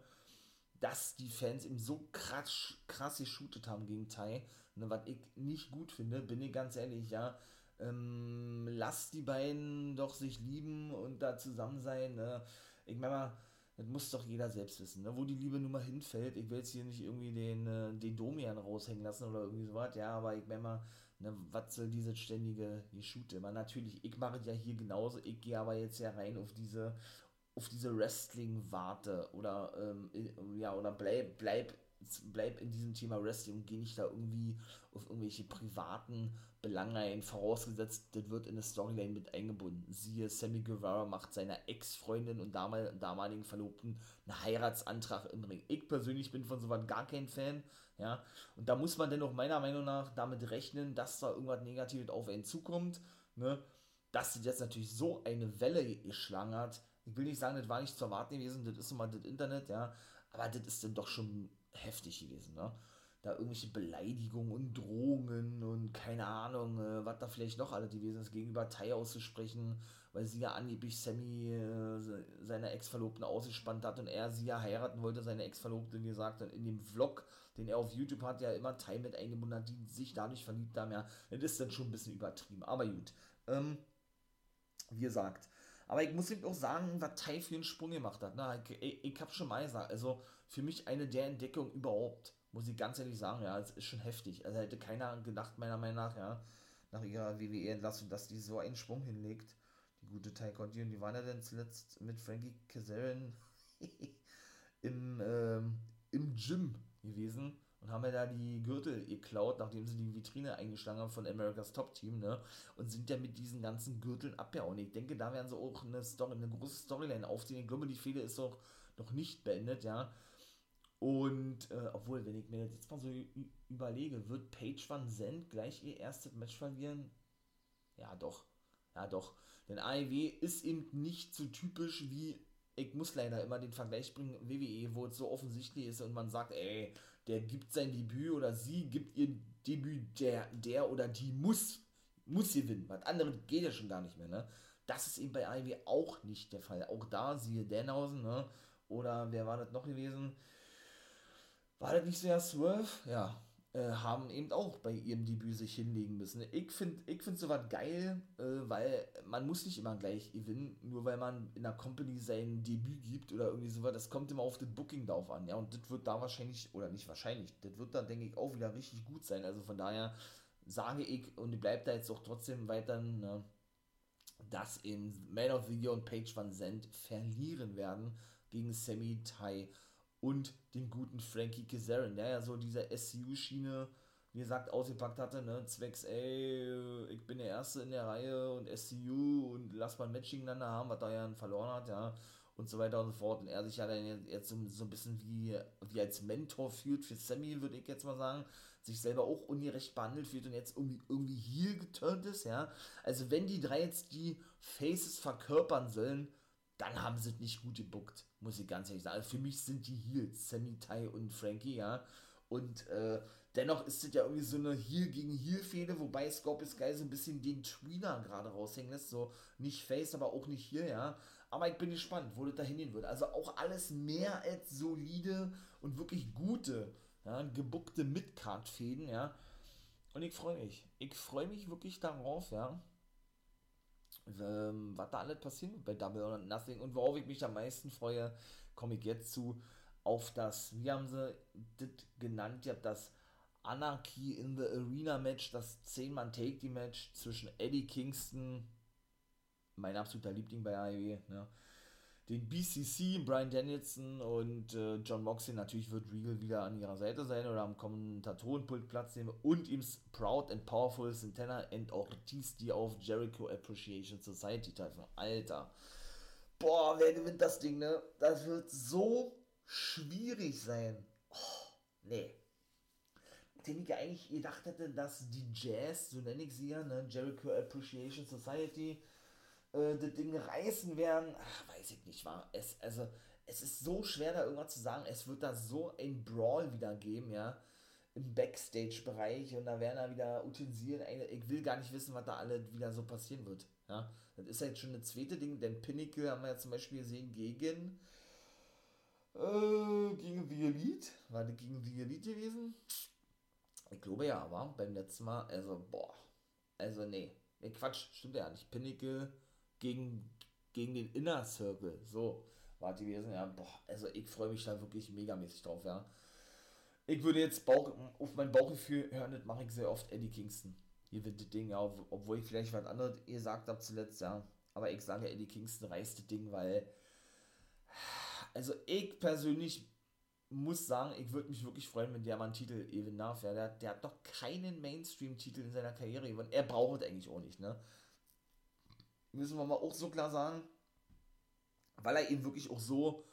dass die Fans eben so krass, krass geshootet haben gegen Tai, ne? was ich nicht gut finde, bin ich ganz ehrlich, ja. Ähm, lasst die beiden doch sich lieben und da zusammen sein. Ne? Ich meine mal, das muss doch jeder selbst wissen, ne? wo die Liebe nun mal hinfällt. Ich will jetzt hier nicht irgendwie den, äh, den Domian raushängen lassen oder irgendwie sowas, ja, aber ich meine mal, ne, was soll diese ständige Geschute? Man natürlich, ich mache ja hier genauso, ich gehe aber jetzt ja rein auf diese auf diese Wrestling-Warte oder ähm, ja, oder bleib, bleib, bleib in diesem Thema Wrestling und geh nicht da irgendwie auf irgendwelche privaten Belange ein, vorausgesetzt, das wird in eine Storyline mit eingebunden. Siehe, Sammy Guevara macht seiner Ex-Freundin und damal, damaligen Verlobten einen Heiratsantrag im Ring. Ich persönlich bin von sowas gar kein Fan, ja, und da muss man dennoch meiner Meinung nach damit rechnen, dass da irgendwas Negatives auf einen zukommt, ne, dass sie jetzt natürlich so eine Welle geschlagen hat. Ich will nicht sagen, das war nicht zu erwarten gewesen, das ist immer das Internet, ja, aber das ist dann doch schon heftig gewesen, ne da irgendwelche Beleidigungen und Drohungen und keine Ahnung, äh, was da vielleicht noch alle gewesen ist, gegenüber Tai auszusprechen, weil sie ja angeblich Sammy äh, seine Ex-Verlobten ausgespannt hat und er sie ja heiraten wollte, seine Ex-Verlobte, wie gesagt, und in dem Vlog, den er auf YouTube hat, ja immer Tai mit eingebunden hat, die sich dadurch verliebt haben, ja, das ist dann schon ein bisschen übertrieben, aber gut. Ähm, wie gesagt, aber ich muss eben auch sagen, was Tai für einen Sprung gemacht hat. Ne? Ich, ich, ich habe schon mal gesagt, also für mich eine der Entdeckungen überhaupt muss ich ganz ehrlich sagen, ja, es ist schon heftig. Also hätte keiner gedacht, meiner Meinung nach, ja, nach ihrer WWE-Entlassung, dass die so einen Sprung hinlegt. Die gute Ty Conti. Und die waren ja dann zuletzt mit Frankie Kazarian im, ähm, im Gym gewesen und haben ja da die Gürtel geklaut, nachdem sie die Vitrine eingeschlagen haben von America's Top Team, ne? Und sind ja mit diesen ganzen Gürteln abgehauen. Ich denke, da werden sie auch eine Story, eine große Storyline aufziehen. Ich glaube, die Fehde ist auch noch nicht beendet, ja. Und, äh, obwohl, wenn ich mir jetzt mal so überlege, wird Paige Van Zandt gleich ihr erstes Match verlieren? Ja, doch. Ja, doch. Denn AEW ist eben nicht so typisch wie, ich muss leider immer den Vergleich bringen, WWE, wo es so offensichtlich ist und man sagt, ey, der gibt sein Debüt oder sie gibt ihr Debüt, der, der oder die muss, muss gewinnen. Was anderes geht ja schon gar nicht mehr, ne? Das ist eben bei AEW auch nicht der Fall. Auch da, siehe Danhausen, ne? Oder wer war das noch gewesen? War das nicht so ja Swerve? Ja, äh, haben eben auch bei ihrem Debüt sich hinlegen müssen. Ich finde ich find sowas geil, äh, weil man muss nicht immer gleich gewinnen, nur weil man in der Company sein Debüt gibt oder irgendwie sowas. Das kommt immer auf das Booking drauf an, ja. Und das wird da wahrscheinlich, oder nicht wahrscheinlich, das wird da, denke ich, auch wieder richtig gut sein. Also von daher sage ich, und ich bleibe da jetzt auch trotzdem weiter, ne, dass eben Man of the Year und Page Van Zandt verlieren werden gegen Sammy Tai und den guten Frankie Kazarian, der ja so diese SCU-Schiene, wie gesagt, ausgepackt hatte, ne, zwecks, ey, ich bin der Erste in der Reihe und SCU und lass mal ein Match gegeneinander haben, was da ja verloren hat, ja, und so weiter und so fort. Und er sich ja dann jetzt so, so ein bisschen wie, wie als Mentor führt für Sammy, würde ich jetzt mal sagen, sich selber auch ungerecht behandelt fühlt und jetzt irgendwie, irgendwie hier geturnt ist, ja. Also wenn die drei jetzt die Faces verkörpern sollen, dann haben sie es nicht gut gebuckt, muss ich ganz ehrlich sagen. Also für mich sind die Heels, Sammy, Tai und Frankie, ja. Und äh, dennoch ist es ja irgendwie so eine Heel gegen Heel-Fehde, wobei Scorpius Sky so ein bisschen den Tweener gerade raushängen lässt. So nicht Face, aber auch nicht hier, ja. Aber ich bin gespannt, wo das da hingehen wird. Also auch alles mehr als solide und wirklich gute, ja, gebuckte Midcard-Fäden, ja. Und ich freue mich. Ich freue mich wirklich darauf, ja ähm, was da alles passieren wird bei Double or Nothing und worauf ich mich am meisten freue, komme ich jetzt zu, auf das, wie haben sie das genannt, ihr habt das Anarchy in the Arena Match, das 10-Mann-Take-Die-Match zwischen Eddie Kingston, mein absoluter Liebling bei AEW, ne, den BCC, Brian Danielson und äh, John Moxley. Natürlich wird Regal wieder an ihrer Seite sein oder am Kommentatorenpult Platz nehmen und ihm Proud and Powerful Santana and Ortiz, die auf Jericho Appreciation Society treffen. Alter. Boah, wer gewinnt das Ding, ne? Das wird so schwierig sein. Oh, nee. Den ich eigentlich gedacht hätte, dass die Jazz, so nenne ich sie ja, ne? Jericho Appreciation Society, äh, das Ding reißen werden, ach, weiß ich nicht, war es, also, es ist so schwer da irgendwas zu sagen, es wird da so ein Brawl wieder geben, ja, im Backstage-Bereich. Und da werden da wieder Utensilien, ich will gar nicht wissen, was da alle wieder so passieren wird, ja, das ist jetzt schon eine zweite Ding, denn Pinnacle haben wir ja zum Beispiel gesehen gegen, äh, gegen The Elite, war das gegen The Elite gewesen? Ich glaube ja, aber beim letzten Mal, also, boah, also nee, nee, Quatsch, stimmt ja nicht, Pinnacle, gegen, gegen den Inner Circle. So war die gewesen. Ja, boah, also ich freue mich da wirklich megamäßig drauf, ja. Ich würde jetzt Bauch, auf mein Bauchgefühl hören, das mache ich sehr oft Eddie Kingston. Hier wird das Ding, ja, obwohl ich vielleicht was anderes gesagt habe zuletzt, ja. Aber ich sage, Eddie Kingston reißt das Ding, weil. Also ich persönlich muss sagen, ich würde mich wirklich freuen, wenn der mal einen Titel eben. Ja, der, der hat doch keinen Mainstream-Titel in seiner Karriere gewonnen. Er braucht eigentlich auch nicht, ne? Müssen wir mal auch so klar sagen, weil er eben wirklich auch so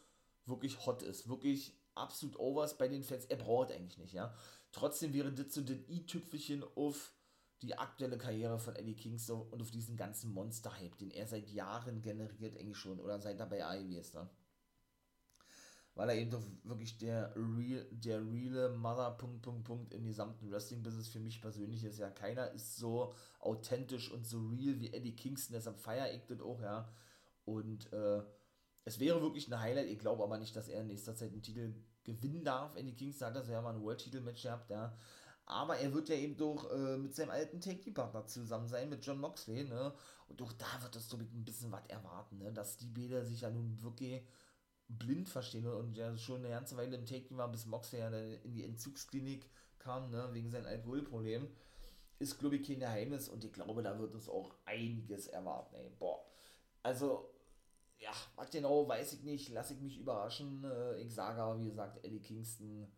wirklich hot ist, wirklich absolut overs bei den Fans. Er braucht eigentlich nicht, ja. Trotzdem wäre das so das i-Tüpfelchen auf die aktuelle Karriere von Eddie Kingston und auf diesen ganzen Monster-Hype, den er seit Jahren generiert, eigentlich schon, oder seit er bei AEW ist, ne? Weil er eben doch wirklich der real, der reale Mother, Punkt, Punkt, Punkt im gesamten Wrestling-Business für mich persönlich ist. Ja, keiner ist so authentisch und so real wie Eddie Kingston, deshalb feiere ich das auch, ja. Und äh, es wäre wirklich ein Highlight, ich glaube aber nicht, dass er in nächster Zeit einen Titel gewinnen darf. Eddie Kingston hat das ja mal ein World-Titel-Match gehabt, ja. Aber er wird ja eben doch äh, mit seinem alten Take-Partner zusammen sein, mit John Moxley, ne? Und doch da wird es so ein bisschen was erwarten, ne? Dass die Bäder sich ja nun wirklich blind verstehen und ja schon eine ganze Weile im Take war, bis Moxley ja in die Entzugsklinik kam, ne? Wegen seinem Alkoholproblem ist, glaube ich, kein Geheimnis und ich glaube, da wird uns auch einiges erwarten, ey. Boah. Also, ja, was genau, weiß ich nicht, lasse ich mich überraschen. Äh, ich sage aber, wie gesagt, Eddie Kingston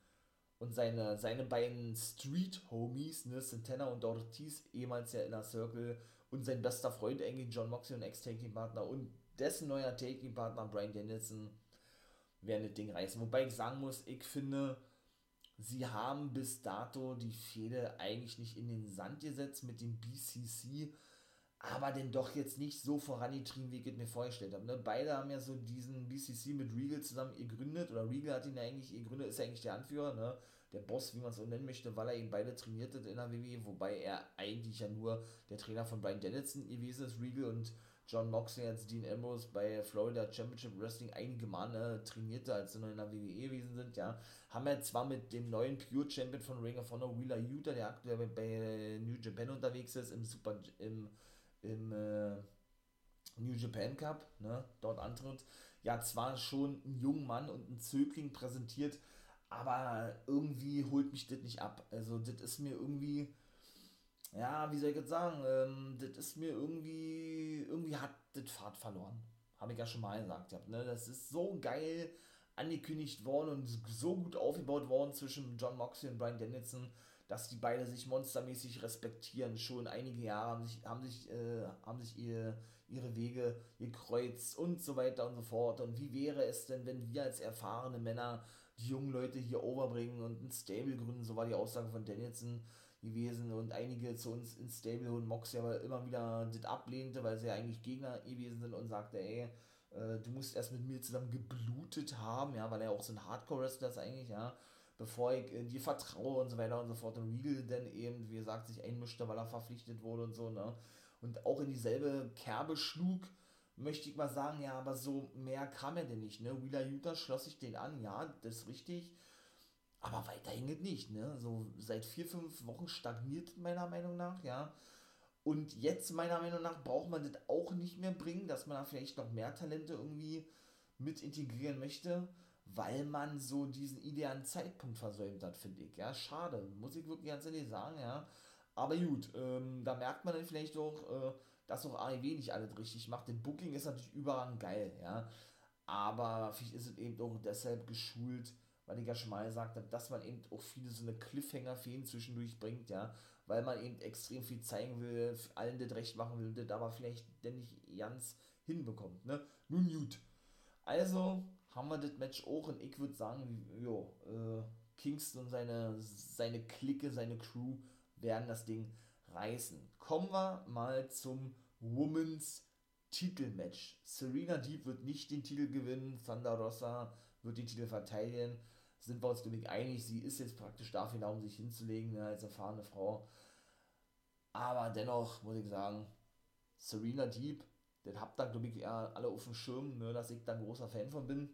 und seine, seine beiden Street-Homies, ne, Santana und Ortiz, ehemals ja Inner Circle, und sein bester Freund eigentlich John Moxley und Ex-Taking-Partner und dessen neuer Taking-Partner Brian Danielson werden das Ding reißen. Wobei ich sagen muss, ich finde, sie haben bis dato die Fehde eigentlich nicht in den Sand gesetzt mit dem BCC, aber denn doch jetzt nicht so vorangetrieben, wie ich es mir vorgestellt habe. Ne? Beide haben ja so diesen BCC mit Regal zusammen gegründet, oder Regal hat ihn eigentlich gegründet, ist ja eigentlich der Anführer, ne? der Boss, wie man es so nennen möchte, weil er ihn beide trainiert hat in der WWE, wobei er eigentlich ja nur der Trainer von Brian Dennison gewesen ist, Regal und John Moxley als Dean Ambrose bei Florida Championship Wrestling einige Male trainierte, als sie noch in der WWE gewesen sind, ja, haben wir zwar mit dem neuen Pure Champion von Ring of Honor, Wheeler Utah, der aktuell bei New Japan unterwegs ist, im Super, im, im äh, New Japan Cup, ne, dort antritt, ja, zwar schon einen jungen Mann und einen Zögling präsentiert, aber irgendwie holt mich das nicht ab. Also, das ist mir irgendwie, ja, wie soll ich jetzt sagen, ähm, das ist mir irgendwie, irgendwie hat das Fahrt verloren. Habe ich ja schon mal gesagt. Hab, ne? Das ist so geil angekündigt worden und so gut aufgebaut worden zwischen John Moxley und Brian Dennison, dass die beide sich monstermäßig respektieren. Schon einige Jahre haben sich, haben sich, äh, haben sich ihr, ihre Wege gekreuzt und so weiter und so fort. Und wie wäre es denn, wenn wir als erfahrene Männer die jungen Leute hier overbringen und ein Stable gründen, so war die Aussage von Danielson gewesen und einige zu uns ins Stable und Mox aber immer wieder das ablehnte, weil sie ja eigentlich Gegner gewesen sind und sagte, ey, äh, du musst erst mit mir zusammen geblutet haben, ja, weil er auch so ein Hardcore-Wrestler ist eigentlich, ja, bevor ich äh, dir vertraue und so weiter und so fort und Regal dann eben, wie gesagt, sich einmischte, weil er verpflichtet wurde und so, ne, und auch in dieselbe Kerbe schlug, möchte ich mal sagen, ja, aber so mehr kam er denn nicht, ne? Wheeler Utah schloss sich den an, ja, das ist richtig. Aber weiterhin geht nicht, ne? So seit vier, fünf Wochen stagniert meiner Meinung nach, ja. Und jetzt, meiner Meinung nach, braucht man das auch nicht mehr bringen, dass man da vielleicht noch mehr Talente irgendwie mit integrieren möchte, weil man so diesen idealen Zeitpunkt versäumt hat, finde ich. Ja, schade, muss ich wirklich ganz ehrlich sagen, ja. Aber gut, ähm, da merkt man dann vielleicht auch, äh, dass auch AEW nicht alles richtig macht. Denn Booking ist natürlich überall geil, ja. Aber vielleicht ist es eben auch deshalb geschult, weil ich ja schon mal gesagt habe, dass man eben auch viele so eine Cliffhanger-Feen zwischendurch bringt, ja. Weil man eben extrem viel zeigen will, allen das recht machen will, das aber vielleicht denn nicht ganz hinbekommt, ne. Nun gut. Also haben wir das Match auch und ich würde sagen, jo, äh, Kingston und seine, seine Clique, seine Crew werden das Ding reißen. Kommen wir mal zum Women's Titelmatch. Serena Deep wird nicht den Titel gewinnen, Thunder Rosa wird den Titel verteidigen. Sind wir uns nämlich einig, sie ist jetzt praktisch dafür da, um sich hinzulegen, ne, als erfahrene Frau. Aber dennoch muss ich sagen, Serena Deep, den habt ihr, glaube ich, alle auf dem Schirm, ne, dass ich da ein großer Fan von bin.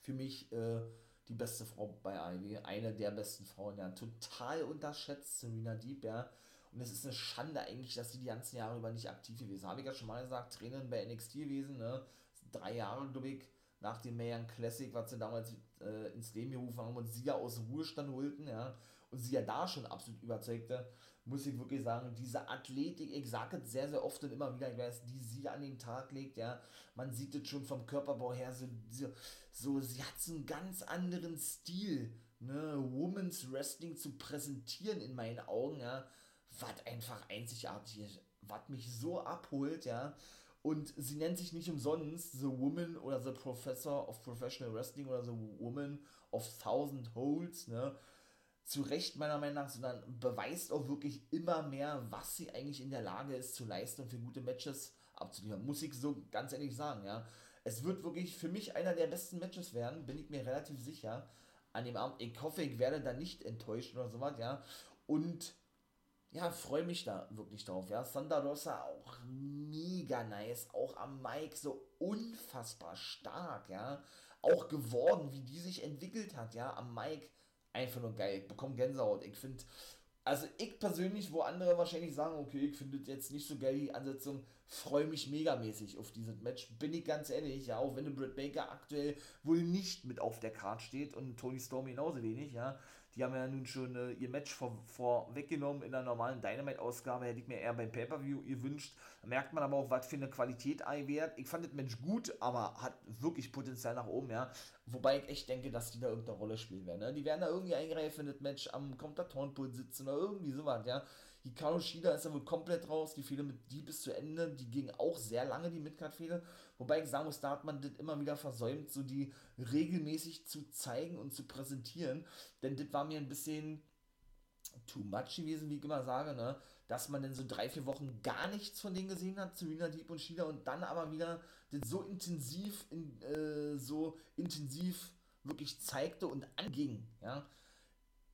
Für mich äh, die beste Frau bei AEW, eine der besten Frauen, ja, total unterschätzt, Serena Deep, ja. Und es ist eine Schande eigentlich, dass sie die ganzen Jahre über nicht aktiv gewesen Habe ich ja schon mal gesagt, Trainerin bei NXT gewesen, ne? Drei Jahre, glaube ich, nach dem Mayan Classic, was sie damals äh, ins Leben gerufen haben und sie ja aus dem Ruhestand holten, ja. Und sie ja da schon absolut überzeugte, muss ich wirklich sagen, diese Athletik, ich sage es sehr, sehr oft und immer wieder, ich weiß, die sie an den Tag legt, ja. Man sieht es schon vom Körperbau her, so, so, so sie hat so einen ganz anderen Stil, ne, Women's Wrestling zu präsentieren in meinen Augen, ja was einfach einzigartig ist, was mich so abholt, ja. Und sie nennt sich nicht umsonst The Woman oder The Professor of Professional Wrestling oder The Woman of Thousand Holds, ne. Zu Recht meiner Meinung nach, sondern beweist auch wirklich immer mehr, was sie eigentlich in der Lage ist zu leisten und für gute Matches abzuliefern. Muss ich so ganz ehrlich sagen, ja. Es wird wirklich für mich einer der besten Matches werden, bin ich mir relativ sicher. An dem Abend, ich hoffe, ich werde da nicht enttäuscht oder sowas, ja. Und ja, freue mich da wirklich drauf. Ja, Santa Rosa auch mega nice, auch am Mike so unfassbar stark, ja. Auch geworden, wie die sich entwickelt hat, ja, am Mike einfach nur geil. Ich bekomme Gänsehaut. Ich finde, also ich persönlich, wo andere wahrscheinlich sagen, okay, ich finde jetzt nicht so geil die Ansetzung, freue mich megamäßig auf dieses Match. Bin ich ganz ehrlich, ja, auch wenn Britt Baker aktuell wohl nicht mit auf der Karte steht und Tony Storm genauso wenig, ja Die haben ja nun schon äh, ihr Match vor, vorweggenommen in der normalen Dynamite-Ausgabe. Hätte ich mir eher beim Pay-Per-View gewünscht. Da merkt man aber auch, was für eine Qualität Ei wert. Ich fand das Mensch gut, aber hat wirklich Potenzial nach oben, ja. Wobei ich echt denke, dass die da irgendeine Rolle spielen werden. Ne? Die werden da irgendwie eingreifen in das Match am Kommentatorenpult sitzen oder irgendwie sowas, ja. Hikaru Shida ist ja wohl komplett raus. Die Fehde mit die bis zu Ende, die ging auch sehr lange, die Midcard-Fehde. Wobei ich sagen muss, da hat man das immer wieder versäumt, so die regelmäßig zu zeigen und zu präsentieren. Denn das war mir ein bisschen too much gewesen, wie ich immer sage, ne? Dass man dann so drei, vier Wochen gar nichts von denen gesehen hat, Serena Deep und Shida, und dann aber wieder das so intensiv, in, äh, so intensiv wirklich zeigte und anging, ja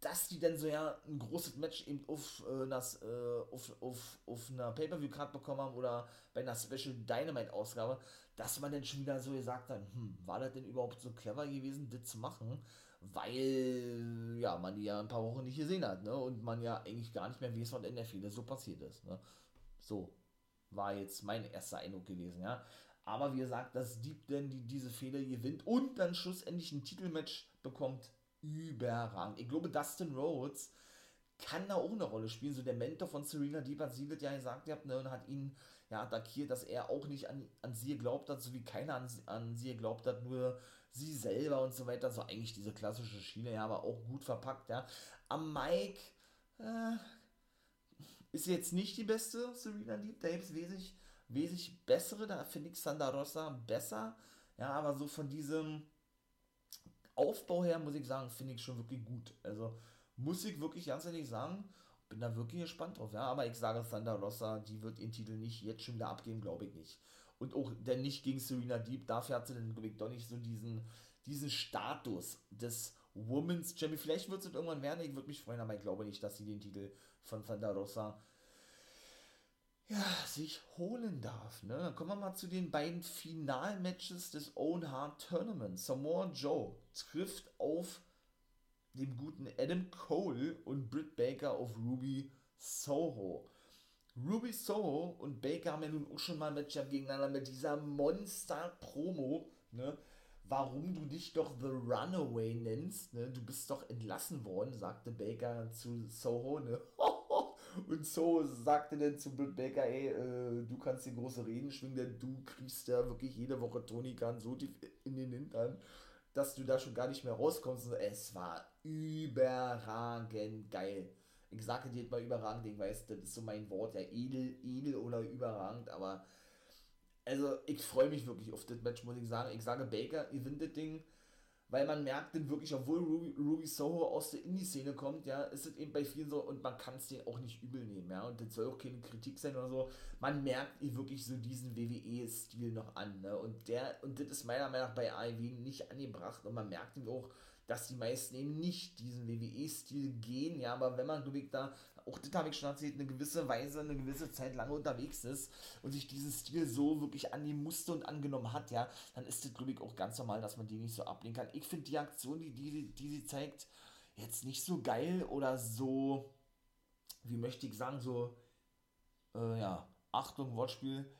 dass die dann so ja ein großes Match eben auf, äh, das, äh, auf, auf, auf einer Pay-Per-View-Card bekommen haben oder bei einer Special Dynamite-Ausgabe, dass man dann schon wieder so gesagt hat, hm, war das denn überhaupt so clever gewesen, das zu machen? Weil, ja, man die ja ein paar Wochen nicht gesehen hat, ne? Und man ja eigentlich gar nicht mehr weiß, was in der Fehde so passiert ist, ne? So, war jetzt mein erster Eindruck gewesen, ja. Aber wie gesagt, dass Deep denn die, diese Fehler gewinnt und dann schlussendlich ein Titelmatch bekommt, überragend. Ich glaube, Dustin Rhodes kann da auch eine Rolle spielen. So der Mentor von Serena Deep hat sie das ja gesagt gehabt ne, und hat ihn ja attackiert, dass er auch nicht an, an sie geglaubt hat, so wie keiner an, an sie geglaubt hat, nur sie selber und so weiter. So eigentlich diese klassische Schiene, ja, aber auch gut verpackt, ja. Am Mike äh, ist jetzt nicht die beste Serena Deep, da gibt es wesentlich, wesentlich bessere, da finde ich Sandra Rosa besser, ja, aber so von diesem Aufbau her, muss ich sagen, finde ich schon wirklich gut. Also muss ich wirklich ganz ehrlich sagen, bin da wirklich gespannt drauf. Ja, aber ich sage Thunder Rossa, die wird ihren Titel nicht jetzt schon wieder abgeben, glaube ich nicht. Und auch denn nicht gegen Serena Deep, dafür hat sie dann, glaube ich, doch nicht so diesen, diesen Status des Women's Champion. Vielleicht wird es irgendwann werden, ich würde mich freuen, aber ich glaube nicht, dass sie den Titel von Thunder Rossa ja, sich holen darf. Ne? Dann kommen wir mal zu den beiden Finalmatches des Own Heart Tournaments. Samoa Joe trifft auf dem guten Adam Cole und Britt Baker auf Ruby Soho. Ruby Soho und Baker haben ja nun auch schon mal ein Matchup gegeneinander mit dieser Monster-Promo, ne? Warum du dich doch The Runaway nennst, ne? Du bist doch entlassen worden, sagte Baker zu Soho, ne? Und so sagte dann zu Britt Baker, ey, äh, du kannst die große Reden schwingen, denn du kriegst ja wirklich jede Woche Tony Khan so tief in den Hintern, dass du da schon gar nicht mehr rauskommst. Und es war überragend geil. Ich sage dir jetzt mal überragend, ich weiß, das ist so mein Wort, ja, edel, edel oder überragend, aber also ich freue mich wirklich auf das Match, muss ich sagen. Ich sage Baker, gewinnt das Ding weil man merkt dann wirklich, obwohl Ruby, Ruby Soho aus der Indie-Szene kommt, ja, ist es eben bei vielen so und man kann es denen auch nicht übel nehmen, ja, und das soll auch keine Kritik sein oder so. Man merkt ihr wirklich so diesen WWE-Stil noch an, ne, und der, und das ist meiner Meinung nach bei AEW nicht angebracht und man merkt eben auch, dass die meisten eben nicht diesen WWE-Stil gehen, ja, aber wenn man, glaube ich, da auch das habe ich schon erzählt, eine gewisse Weise, eine gewisse Zeit lange unterwegs ist und sich diesen Stil so wirklich annehmen musste und angenommen hat, ja, dann ist das, glaube ich, auch ganz normal, dass man die nicht so ablehnen kann. Ich finde die Aktion, die, die, die sie zeigt, jetzt nicht so geil oder so, wie möchte ich sagen, so, äh, ja, Achtung, Wortspiel,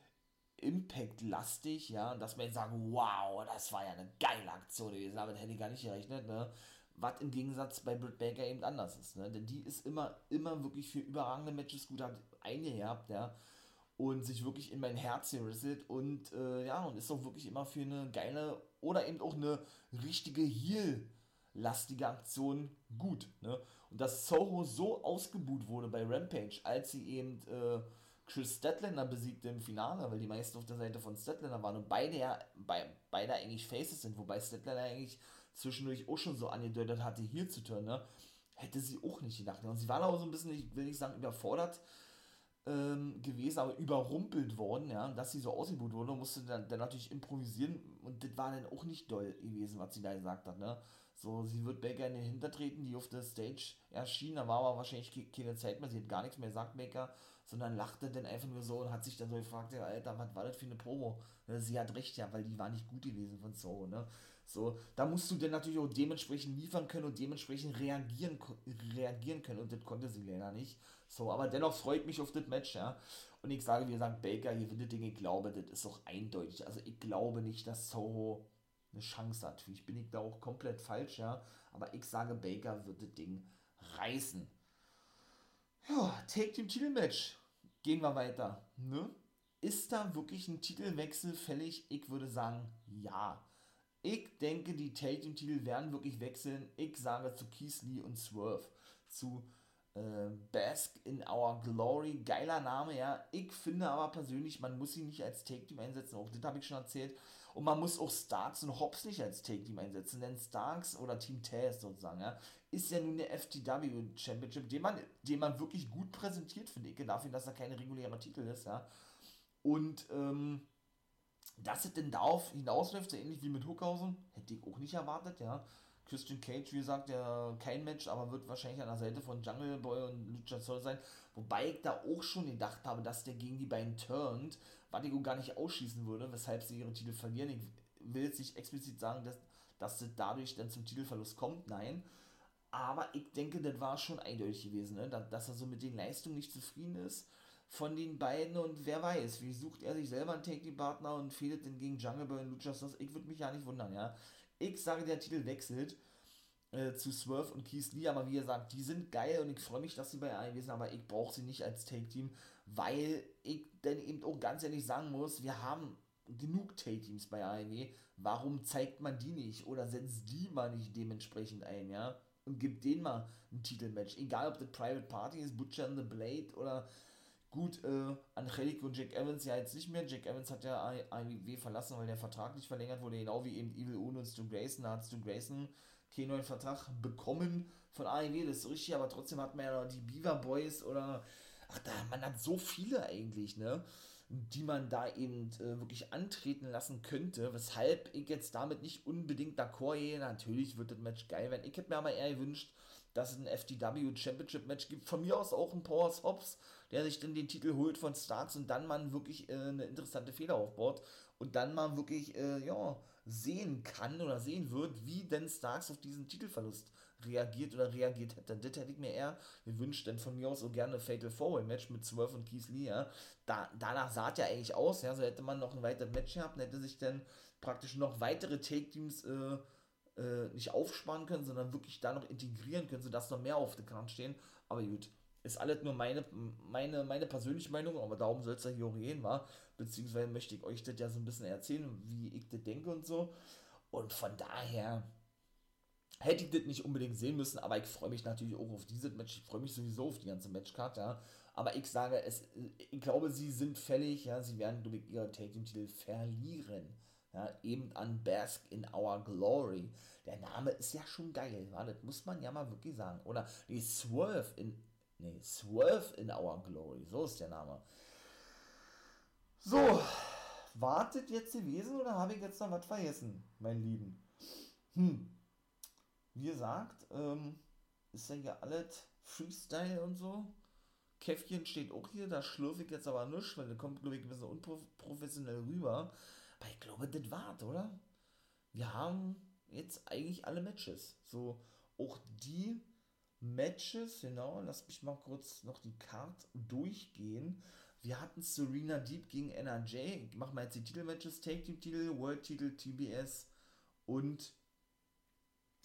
Impact-lastig, ja, dass man jetzt sagt, wow, das war ja eine geile Aktion gewesen, damit hätte ich gar nicht gerechnet, ne, was im Gegensatz bei Britt Baker eben anders ist. Ne? Denn die ist immer, immer wirklich für überragende Matches gut, hat eingehabt, ja. Und sich wirklich in mein Herz gerisselt und äh, ja, und ist auch wirklich immer für eine geile oder eben auch eine richtige Heal-lastige Aktion gut. Ne? Und dass Soho so ausgebuht wurde bei Rampage, als sie eben äh, Chris Statlander besiegte im Finale, weil die meisten auf der Seite von Statlander waren und beide ja, bei, beide eigentlich Faces sind, wobei Statlander eigentlich zwischendurch auch schon so angedeutet hatte, hier zu turnen, ne? hätte sie auch nicht gedacht. Und sie war auch so ein bisschen, ich will nicht sagen überfordert ähm, gewesen, aber überrumpelt worden, ja, dass sie so ausgebucht wurde und musste dann, dann natürlich improvisieren und das war dann auch nicht doll gewesen, was sie da gesagt hat, ne. So, sie wird Baker in den Hintertreten, die auf der Stage erschien, da war aber wahrscheinlich keine Zeit mehr, sie hat gar nichts mehr gesagt, Baker, sondern lachte dann einfach nur so und hat sich dann so gefragt, ja, Alter, was war das für eine Promo? Sie hat recht, ja, weil die war nicht gut gewesen von so, ne. So, da musst du dann natürlich auch dementsprechend liefern können und dementsprechend reagieren, reagieren können und das konnte sie leider nicht. So, aber dennoch freut mich auf das Match, ja. Und ich sage, wie gesagt, Baker gewinnt das Ding, ich glaube, das ist auch eindeutig. Also ich glaube nicht, dass Soho eine Chance hat. Ich bin ich da auch komplett falsch, ja. Aber ich sage, Baker wird das Ding reißen. Ja, Take Team Titelmatch. Gehen wir weiter. Ne? Ist da wirklich ein Titelwechsel fällig? Ich würde sagen, ja. Ich denke, die Take Team Titel werden wirklich wechseln. Ich sage zu Keith Lee und Swerve. Zu äh, Bask in Our Glory. Geiler Name, ja. Ich finde aber persönlich, man muss ihn nicht als Take Team einsetzen. Auch das habe ich schon erzählt. Und man muss auch Starks und Hobbs nicht als Take-Team einsetzen, denn Starks oder Team Taz sozusagen, ja, ist ja nun der FTW Championship, den man, den man wirklich gut präsentiert, finde ich, dafür, dass er keine reguläre Titel ist, ja. Und, ähm, dass es denn darauf hinausläuft, so ähnlich wie mit Hookhausen, hätte ich auch nicht erwartet, ja. Christian Cage, wie gesagt, ja kein Match, aber wird wahrscheinlich an der Seite von Jungle Boy und Luchasaurus sein. Wobei ich da auch schon gedacht habe, dass der gegen die beiden turnt, was ich gar nicht ausschließen würde, weshalb sie ihre Titel verlieren. Ich will jetzt nicht explizit sagen, dass, dass es dadurch dann zum Titelverlust kommt, nein. Aber ich denke, das war schon eindeutig gewesen, ne? dass er so mit den Leistungen nicht zufrieden ist von den beiden und wer weiß, wie sucht er sich selber einen Take-Partner und fehlt denn gegen Jungle Boy und Luchasaurus. Ich würde mich ja nicht wundern, ja. Ich sage, der Titel wechselt äh, zu Swerve und Keith Lee, aber wie gesagt, die sind geil und ich freue mich, dass sie bei AEW sind, aber ich brauche sie nicht als Take-Team, weil ich dann eben auch ganz ehrlich sagen muss, wir haben genug Take-Teams bei AEW, warum zeigt man die nicht oder setzt die mal nicht dementsprechend ein, ja? Und gibt denen mal ein Titelmatch, egal ob das Private Party ist, Butcher and the Blade oder gut, äh, Angelique und Jack Evans ja jetzt nicht mehr. Jack Evans hat ja AEW verlassen, weil der Vertrag nicht verlängert wurde, genau wie eben Evil Uno und Stu Grayson. Da hat Stu Grayson keinen neuen Vertrag bekommen von AEW, das ist richtig, aber trotzdem hat man ja noch die Beaver Boys oder ach da, man hat so viele eigentlich, ne? Die man da eben äh, wirklich antreten lassen könnte, weshalb ich jetzt damit nicht unbedingt d'accord gehe. Natürlich wird das Match geil werden. Ich hätte mir aber eher gewünscht, dass es ein FTW Championship Match gibt. Von mir aus auch ein Power Hobbs, der sich dann den Titel holt von Starks und dann man wirklich äh, eine interessante Fehler aufbaut und dann mal wirklich, äh, ja, sehen kann oder sehen wird, wie denn Starks auf diesen Titelverlust reagiert oder reagiert hätte. Das hätte ich mir eher gewünscht, denn von mir aus so gerne Fatal Four Match mit Swerve und Keith Lee, ja. Da, danach sah es ja eigentlich aus, ja, so hätte man noch ein weiteres Match gehabt hätte sich dann praktisch noch weitere Take-Teams äh, äh, nicht aufsparen können, sondern wirklich da noch integrieren können, sodass noch mehr auf der Karte stehen. Aber gut, ist alles nur meine, meine, meine persönliche Meinung, aber darum soll es ja hier auch gehen, war. Beziehungsweise möchte ich euch das ja so ein bisschen erzählen, wie ich das denke und so. Und von daher hätte ich das nicht unbedingt sehen müssen, aber ich freue mich natürlich auch auf dieses Match. Ich freue mich sowieso auf die ganze Matchcard, ja. Aber ich sage, es, ich glaube, sie sind fällig, ja. Sie werden, glaube ich, ihre Take-Team-Titel verlieren. Ja, eben an Bask in Our Glory. Der Name ist ja schon geil, wa? das muss man ja mal wirklich sagen. Oder die Swerve in Nee, Swerve in Our Glory. So ist der Name. So, wartet jetzt gewesen oder habe ich jetzt noch was vergessen, mein Lieben? Hm. Wie gesagt, ähm, ist ja hier alles Freestyle und so. Käffchen steht auch hier, da schlürfe ich jetzt aber nicht, weil der kommt, glaube ich, ein bisschen unprofessionell rüber. Aber ich glaube, das war's, oder? Wir haben jetzt eigentlich alle Matches. So, auch die Matches, genau, lass mich mal kurz noch die Card durchgehen. Wir hatten Serena Deep gegen NRJ. Ich mache mal jetzt die Titelmatches: Take Team Titel, World Titel, TBS und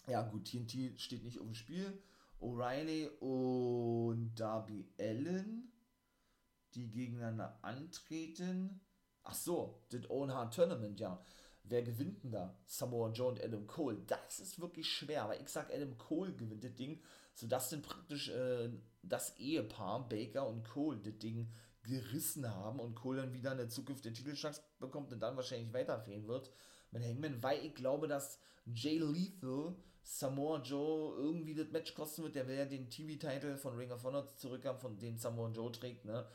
ja, gut, TNT steht nicht auf dem Spiel. O'Reilly und Darby Allen, die gegeneinander antreten. Ach so, das Own Hard Tournament, ja. Wer gewinnt denn da? Samoa Joe und Adam Cole. Das ist wirklich schwer, aber ich sag, Adam Cole gewinnt das Ding, sodass dann praktisch äh, das Ehepaar Baker und Cole das Ding gerissen haben und Cole dann wieder eine Zukunft der Titelchance bekommt und dann wahrscheinlich weiterfehlen wird mit Hangman, weil ich glaube, dass Jay Lethal Samoa Joe irgendwie das Match kosten wird. Der will ja den TV-Titel von Ring of Honor zurückhaben, von dem Samoa Joe trägt, ne?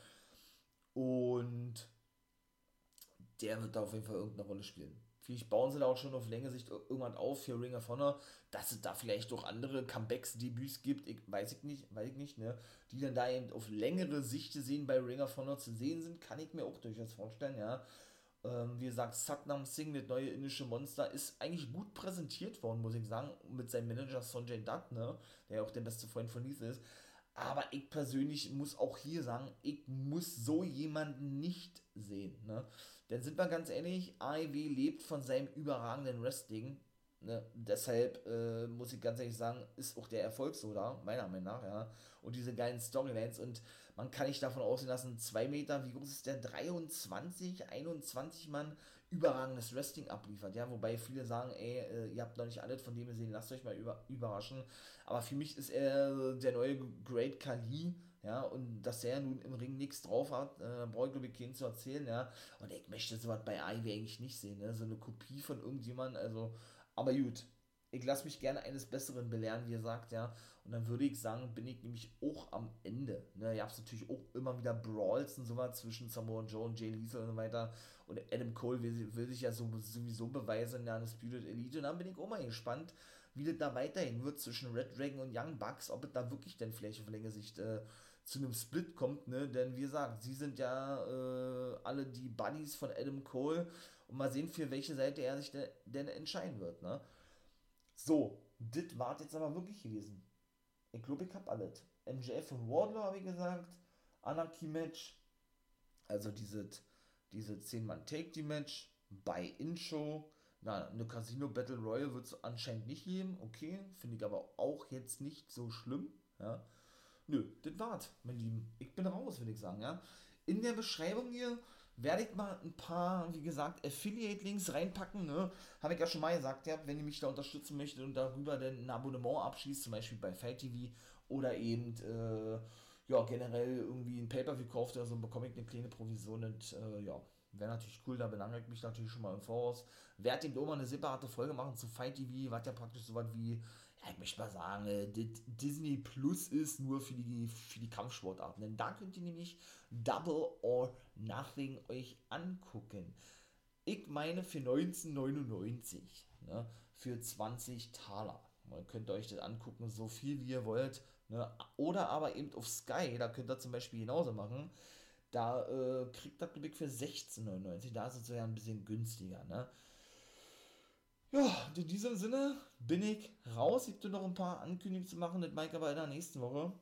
Und der wird da auf jeden Fall irgendeine Rolle spielen. Vielleicht bauen sie da auch schon auf längere Sicht irgendwann auf für Ring of Honor, dass es da vielleicht auch andere Comebacks, Debüts gibt, ich, weiß ich nicht, weiß ich nicht, ne, die dann da eben auf längere Sicht sehen bei Ring of Honor zu sehen sind, kann ich mir auch durchaus vorstellen, ja. Ähm, wie gesagt, Satnam Singh, das neue indische Monster, ist eigentlich gut präsentiert worden, muss ich sagen, mit seinem Manager Sonjay Dutt, ne, der ja auch der beste Freund von Lisa ist. Aber ich persönlich muss auch hier sagen, ich muss so jemanden nicht sehen. Ne? Denn sind wir ganz ehrlich, AEW lebt von seinem überragenden Wrestling. Ne? Deshalb äh, muss ich ganz ehrlich sagen, ist auch der Erfolg so da, meiner Meinung nach, ja. Und diese geilen Storylines und man kann nicht davon ausgehen lassen, zwei Meter, wie groß ist der? 23, 21 Mann, überragendes Wrestling abliefert, ja. Wobei viele sagen, ey, äh, ihr habt noch nicht alles von dem gesehen, lasst euch mal über, überraschen. Aber für mich ist er der neue Great Kali, ja, und dass er nun im Ring nichts drauf hat, äh, brauche ich glaube ich keinen zu erzählen, ja. Und ich möchte sowas bei Ivy eigentlich nicht sehen, ne? So eine Kopie von irgendjemandem, also, aber gut. Ich lasse mich gerne eines Besseren belehren, wie ihr sagt, ja. Und dann würde ich sagen, bin ich nämlich auch am Ende. Ne, ihr habt natürlich auch immer wieder Brawls und sowas zwischen Samoa Joe und Jay Lethal und so weiter. Und Adam Cole will, will sich ja so, sowieso beweisen in der Undisputed Elite. Und dann bin ich auch mal gespannt, wie das da weiterhin wird zwischen Red Dragon und Young Bucks, ob es da wirklich dann vielleicht auf längere Sicht äh, zu einem Split kommt, ne? Denn wie gesagt, sie sind ja äh, alle die Buddies von Adam Cole und mal sehen, für welche Seite er sich de denn entscheiden wird, ne? So, das war jetzt aber wirklich gewesen. Ich glaube, ich habe alles. MJF und Wardlow habe ich gesagt, Anarchy-Match, also dieses diese 10-Mann-Take-Die-Match, bei In-Show, na, eine Casino Battle Royale wird es anscheinend nicht geben, okay, finde ich aber auch jetzt nicht so schlimm, ja. Nö, das war's, mein Lieben. Ich bin raus, würde ich sagen, ja. In der Beschreibung hier werde ich mal ein paar, wie gesagt, Affiliate-Links reinpacken, ne? Habe ich ja schon mal gesagt, ja, wenn ihr mich da unterstützen möchtet und darüber dann ein Abonnement abschließt, zum Beispiel bei Fight TV oder eben, äh, ja, generell irgendwie ein Pay-Per-View kauft oder so, bekomme ich eine kleine Provision und, äh, ja, wäre natürlich cool, da bedanke ich mich natürlich schon mal im Voraus. Werde ihm auch mal eine separate Folge machen zu Fight TV, was ja praktisch so was wie ich möchte mal sagen, äh, Disney Plus ist nur für die, für die Kampfsportarten. Denn da könnt ihr nämlich Double or Nothing euch angucken. Ich meine für 1999, ne, für 20 Taler. Man könnt euch das angucken, so viel wie ihr wollt. Ne? Oder aber eben auf Sky, da könnt ihr zum Beispiel genauso machen. Da äh, kriegt ihr, ich, für 16,99. Da ist es ja ein bisschen günstiger. Ne? Ja, in diesem Sinne bin ich raus. Ich habe noch ein paar Ankündigungen zu machen, mache ich aber in der nächsten Woche.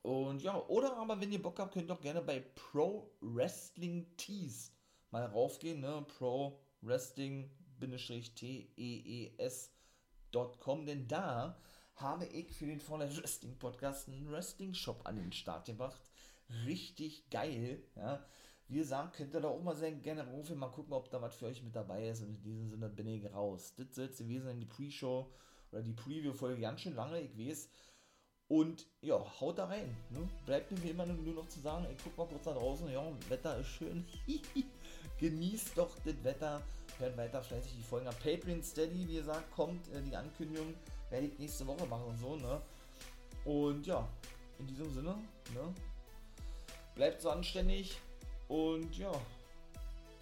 Und ja, oder aber wenn ihr Bock habt, könnt ihr auch gerne bei Pro Wrestling Tees mal raufgehen, ne? Pro Wrestling-tees.com, denn da habe ich für den Vorder Wrestling Podcast einen Wrestling Shop an den Start gebracht. Richtig geil, ja. Wie gesagt, könnt ihr da auch mal sehr gerne rufen, mal gucken, ob da was für euch mit dabei ist. Und in diesem Sinne bin ich raus. Das soll es gewesen sein, die Pre-Show oder die Preview-Folge ganz schön lange, ich weiß. Und ja, haut da rein. Ne? Bleibt mir wie immer nur noch zu sagen, ich guck mal kurz da draußen, ja, Wetter ist schön. Genießt doch das Wetter. Hört weiter fleißig die Folgen ab. Patreon Steady, wie gesagt, kommt äh, die Ankündigung, werde ich nächste Woche machen und so, ne? Und ja, in diesem Sinne, ne? Bleibt so anständig, und ja,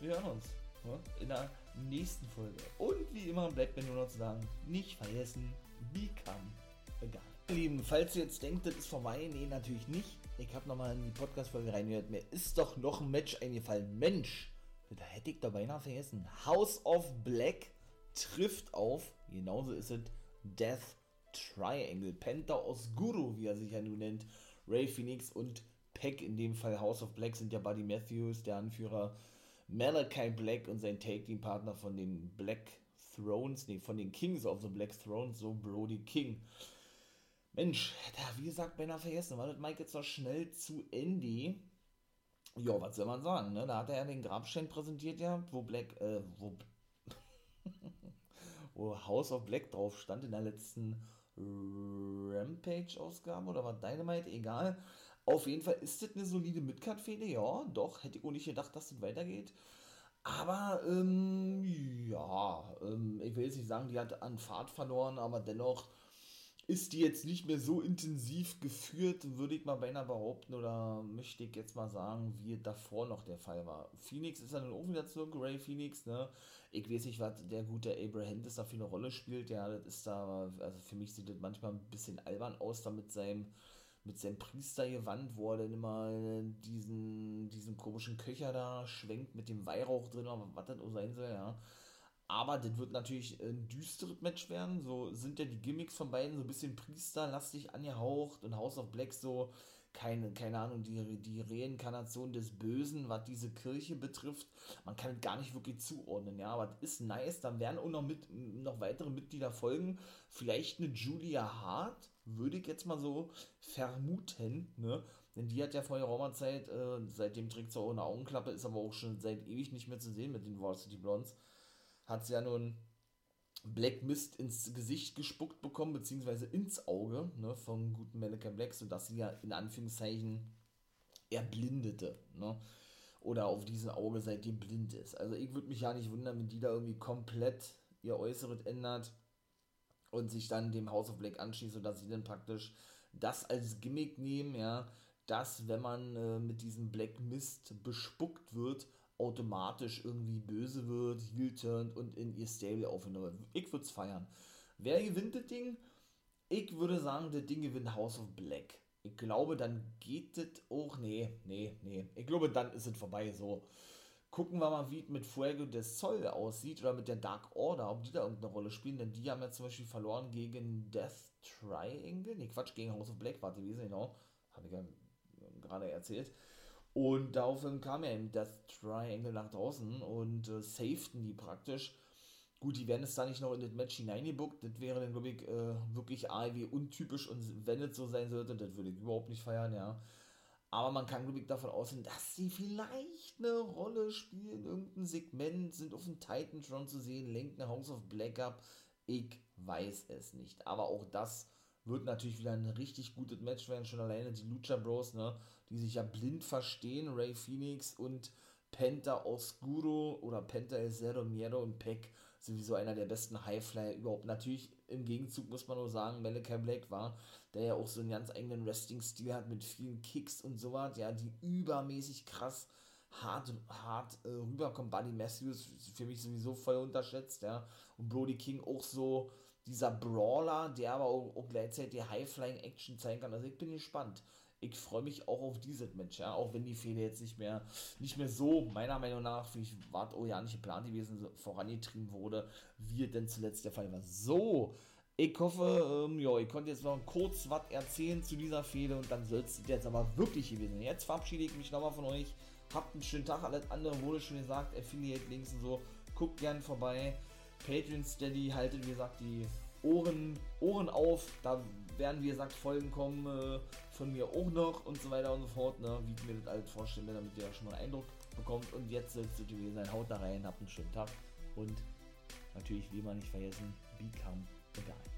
wir hören uns ne, in der nächsten Folge. Und wie immer bleibt mir nur noch zu sagen, nicht vergessen, become egal. Lieben, falls ihr jetzt denkt, das ist vorbei, nee, natürlich nicht. Ich habe nochmal in die Podcast-Folge reingehört. Mir ist doch noch ein Match eingefallen. Mensch, da hätte ich doch beinahe vergessen. House of Black trifft auf, genauso ist es, Death Triangle. Penta Oscuro, wie er sich ja nun nennt. Ray Phoenix und Pack, in dem Fall House of Black, sind ja Buddy Matthews, der Anführer, Malachi Black und sein Take-Team-Partner von den Black Thrones, nee, von den Kings of the Black Thrones, so Brody King. Mensch, da, wie gesagt, beinahe vergessen, war das Mike jetzt noch schnell zu Ende. Ja, was soll man sagen, ne? Da hat er ja den Grabstein präsentiert, ja, wo Black, äh, wo, wo House of Black drauf stand in der letzten Rampage-Ausgabe oder war Dynamite, egal. Auf jeden Fall ist das eine solide Midcard-Fehde, ja, doch, hätte ich auch nicht gedacht, dass das weitergeht. Aber, ähm, ja, ähm, ich will jetzt nicht sagen, die hat an Fahrt verloren, aber dennoch ist die jetzt nicht mehr so intensiv geführt, würde ich mal beinahe behaupten, oder möchte ich jetzt mal sagen, wie davor noch der Fall war. Phoenix ist dann auch wieder zurück, Ray Phoenix, ne? Ich weiß nicht, was der gute Abraham das da für eine Rolle spielt, ja, das ist da, also für mich sieht das manchmal ein bisschen albern aus, da mit seinem mit seinem Priestergewand, wo er dann immer diesen, diesen komischen Köcher da schwenkt mit dem Weihrauch drin, was das auch sein soll, ja. Aber das wird natürlich ein düsteres Match werden. So sind ja die Gimmicks von beiden so ein bisschen priesterlastig angehaucht und House of Black so, keine, keine Ahnung, die, die Reinkarnation des Bösen, was diese Kirche betrifft. Man kann gar nicht wirklich zuordnen, ja, aber das ist nice. Dann werden auch noch, mit, noch weitere Mitglieder folgen. Vielleicht eine Julia Hart, würde ich jetzt mal so vermuten, ne? Denn die hat ja vor geraumer Zeit, äh, seitdem trägt sie auch eine Augenklappe, ist aber auch schon seit ewig nicht mehr zu sehen mit den Varsity Blondes hat sie ja nun Black Mist ins Gesicht gespuckt bekommen, beziehungsweise ins Auge ne, vom guten Malachi Black, sodass sie ja in Anführungszeichen erblindete. Ne? Oder auf diesem Auge seitdem blind ist. Also ich würde mich ja nicht wundern, wenn die da irgendwie komplett ihr Äußeres ändert und sich dann dem House of Black anschließt, sodass sie dann praktisch das als Gimmick nehmen, ja, dass wenn man äh, mit diesem Black Mist bespuckt wird, automatisch irgendwie böse wird, heel turnt und in ihr Stable aufgenommen wird. Ich würde es feiern. Wer gewinnt das Ding? Ich würde sagen, das Ding gewinnt House of Black. Ich glaube, dann geht das auch. Nee, nee, nee. Ich glaube, dann ist es vorbei. So. Gucken wir mal, wie es mit Fuego des Sol aussieht oder mit der Dark Order, ob die da irgendeine Rolle spielen. Denn die haben ja zum Beispiel verloren gegen Death Triangle. Nee, Quatsch, gegen House of Black war gewesen, genau. Habe ich ja gerade erzählt. Und daraufhin kam ja eben Death Triangle nach draußen und äh, safeten die praktisch. Gut, die werden es da nicht noch in das Match hineingebuckt. Das wäre dann, glaube ich, äh, wirklich AEW untypisch. Und wenn es so sein sollte, das würde ich überhaupt nicht feiern, ja. Aber man kann, glaube ich, davon ausgehen, dass sie vielleicht eine Rolle spielen. Irgendein Segment sind auf dem Titan schon zu sehen, lenken House of Black up. Ich weiß es nicht. Aber auch das wird natürlich wieder ein richtig gutes Match werden. Schon alleine die Lucha Bros, ne? die sich ja blind verstehen, Ray Phoenix und Penta Oscuro oder Penta El Zero Miedo und Peck, sowieso einer der besten Highflyer überhaupt. Natürlich im Gegenzug muss man nur sagen, Malachi Black war, der ja auch so einen ganz eigenen Wrestling-Stil hat mit vielen Kicks und so was, ja, die übermäßig krass hart, hart äh, rüberkommt. Buddy Matthews für mich sowieso voll unterschätzt, ja. Und Brody King auch so dieser Brawler, der aber auch, auch gleichzeitig die High-Flying-Action zeigen kann. Also ich bin gespannt ich freue mich auch auf dieses Match, ja, auch wenn die Fehler jetzt nicht mehr, nicht mehr so, meiner Meinung nach, wie ich war, oh ja, nicht geplant gewesen, vorangetrieben wurde, wie denn zuletzt der Fall war. So, ich hoffe, ähm, ja, ich konnte jetzt noch kurz was erzählen zu dieser Fehde und dann soll es jetzt aber wirklich gewesen sein. Jetzt verabschiede ich mich nochmal von euch. Habt einen schönen Tag, alles andere wurde schon gesagt, Affiliate-Links und so. Guckt gern vorbei. Patreon Steady, haltet wie gesagt die Ohren, Ohren auf. Da werden, wie gesagt, Folgen kommen äh, von mir auch noch und so weiter und so fort, ne, wie ich mir das alles vorstelle, damit ihr schon mal einen Eindruck bekommt. Und jetzt soll es gewesen sein. Haut da rein, habt einen schönen Tag und natürlich, wie man nicht vergessen, become a guy.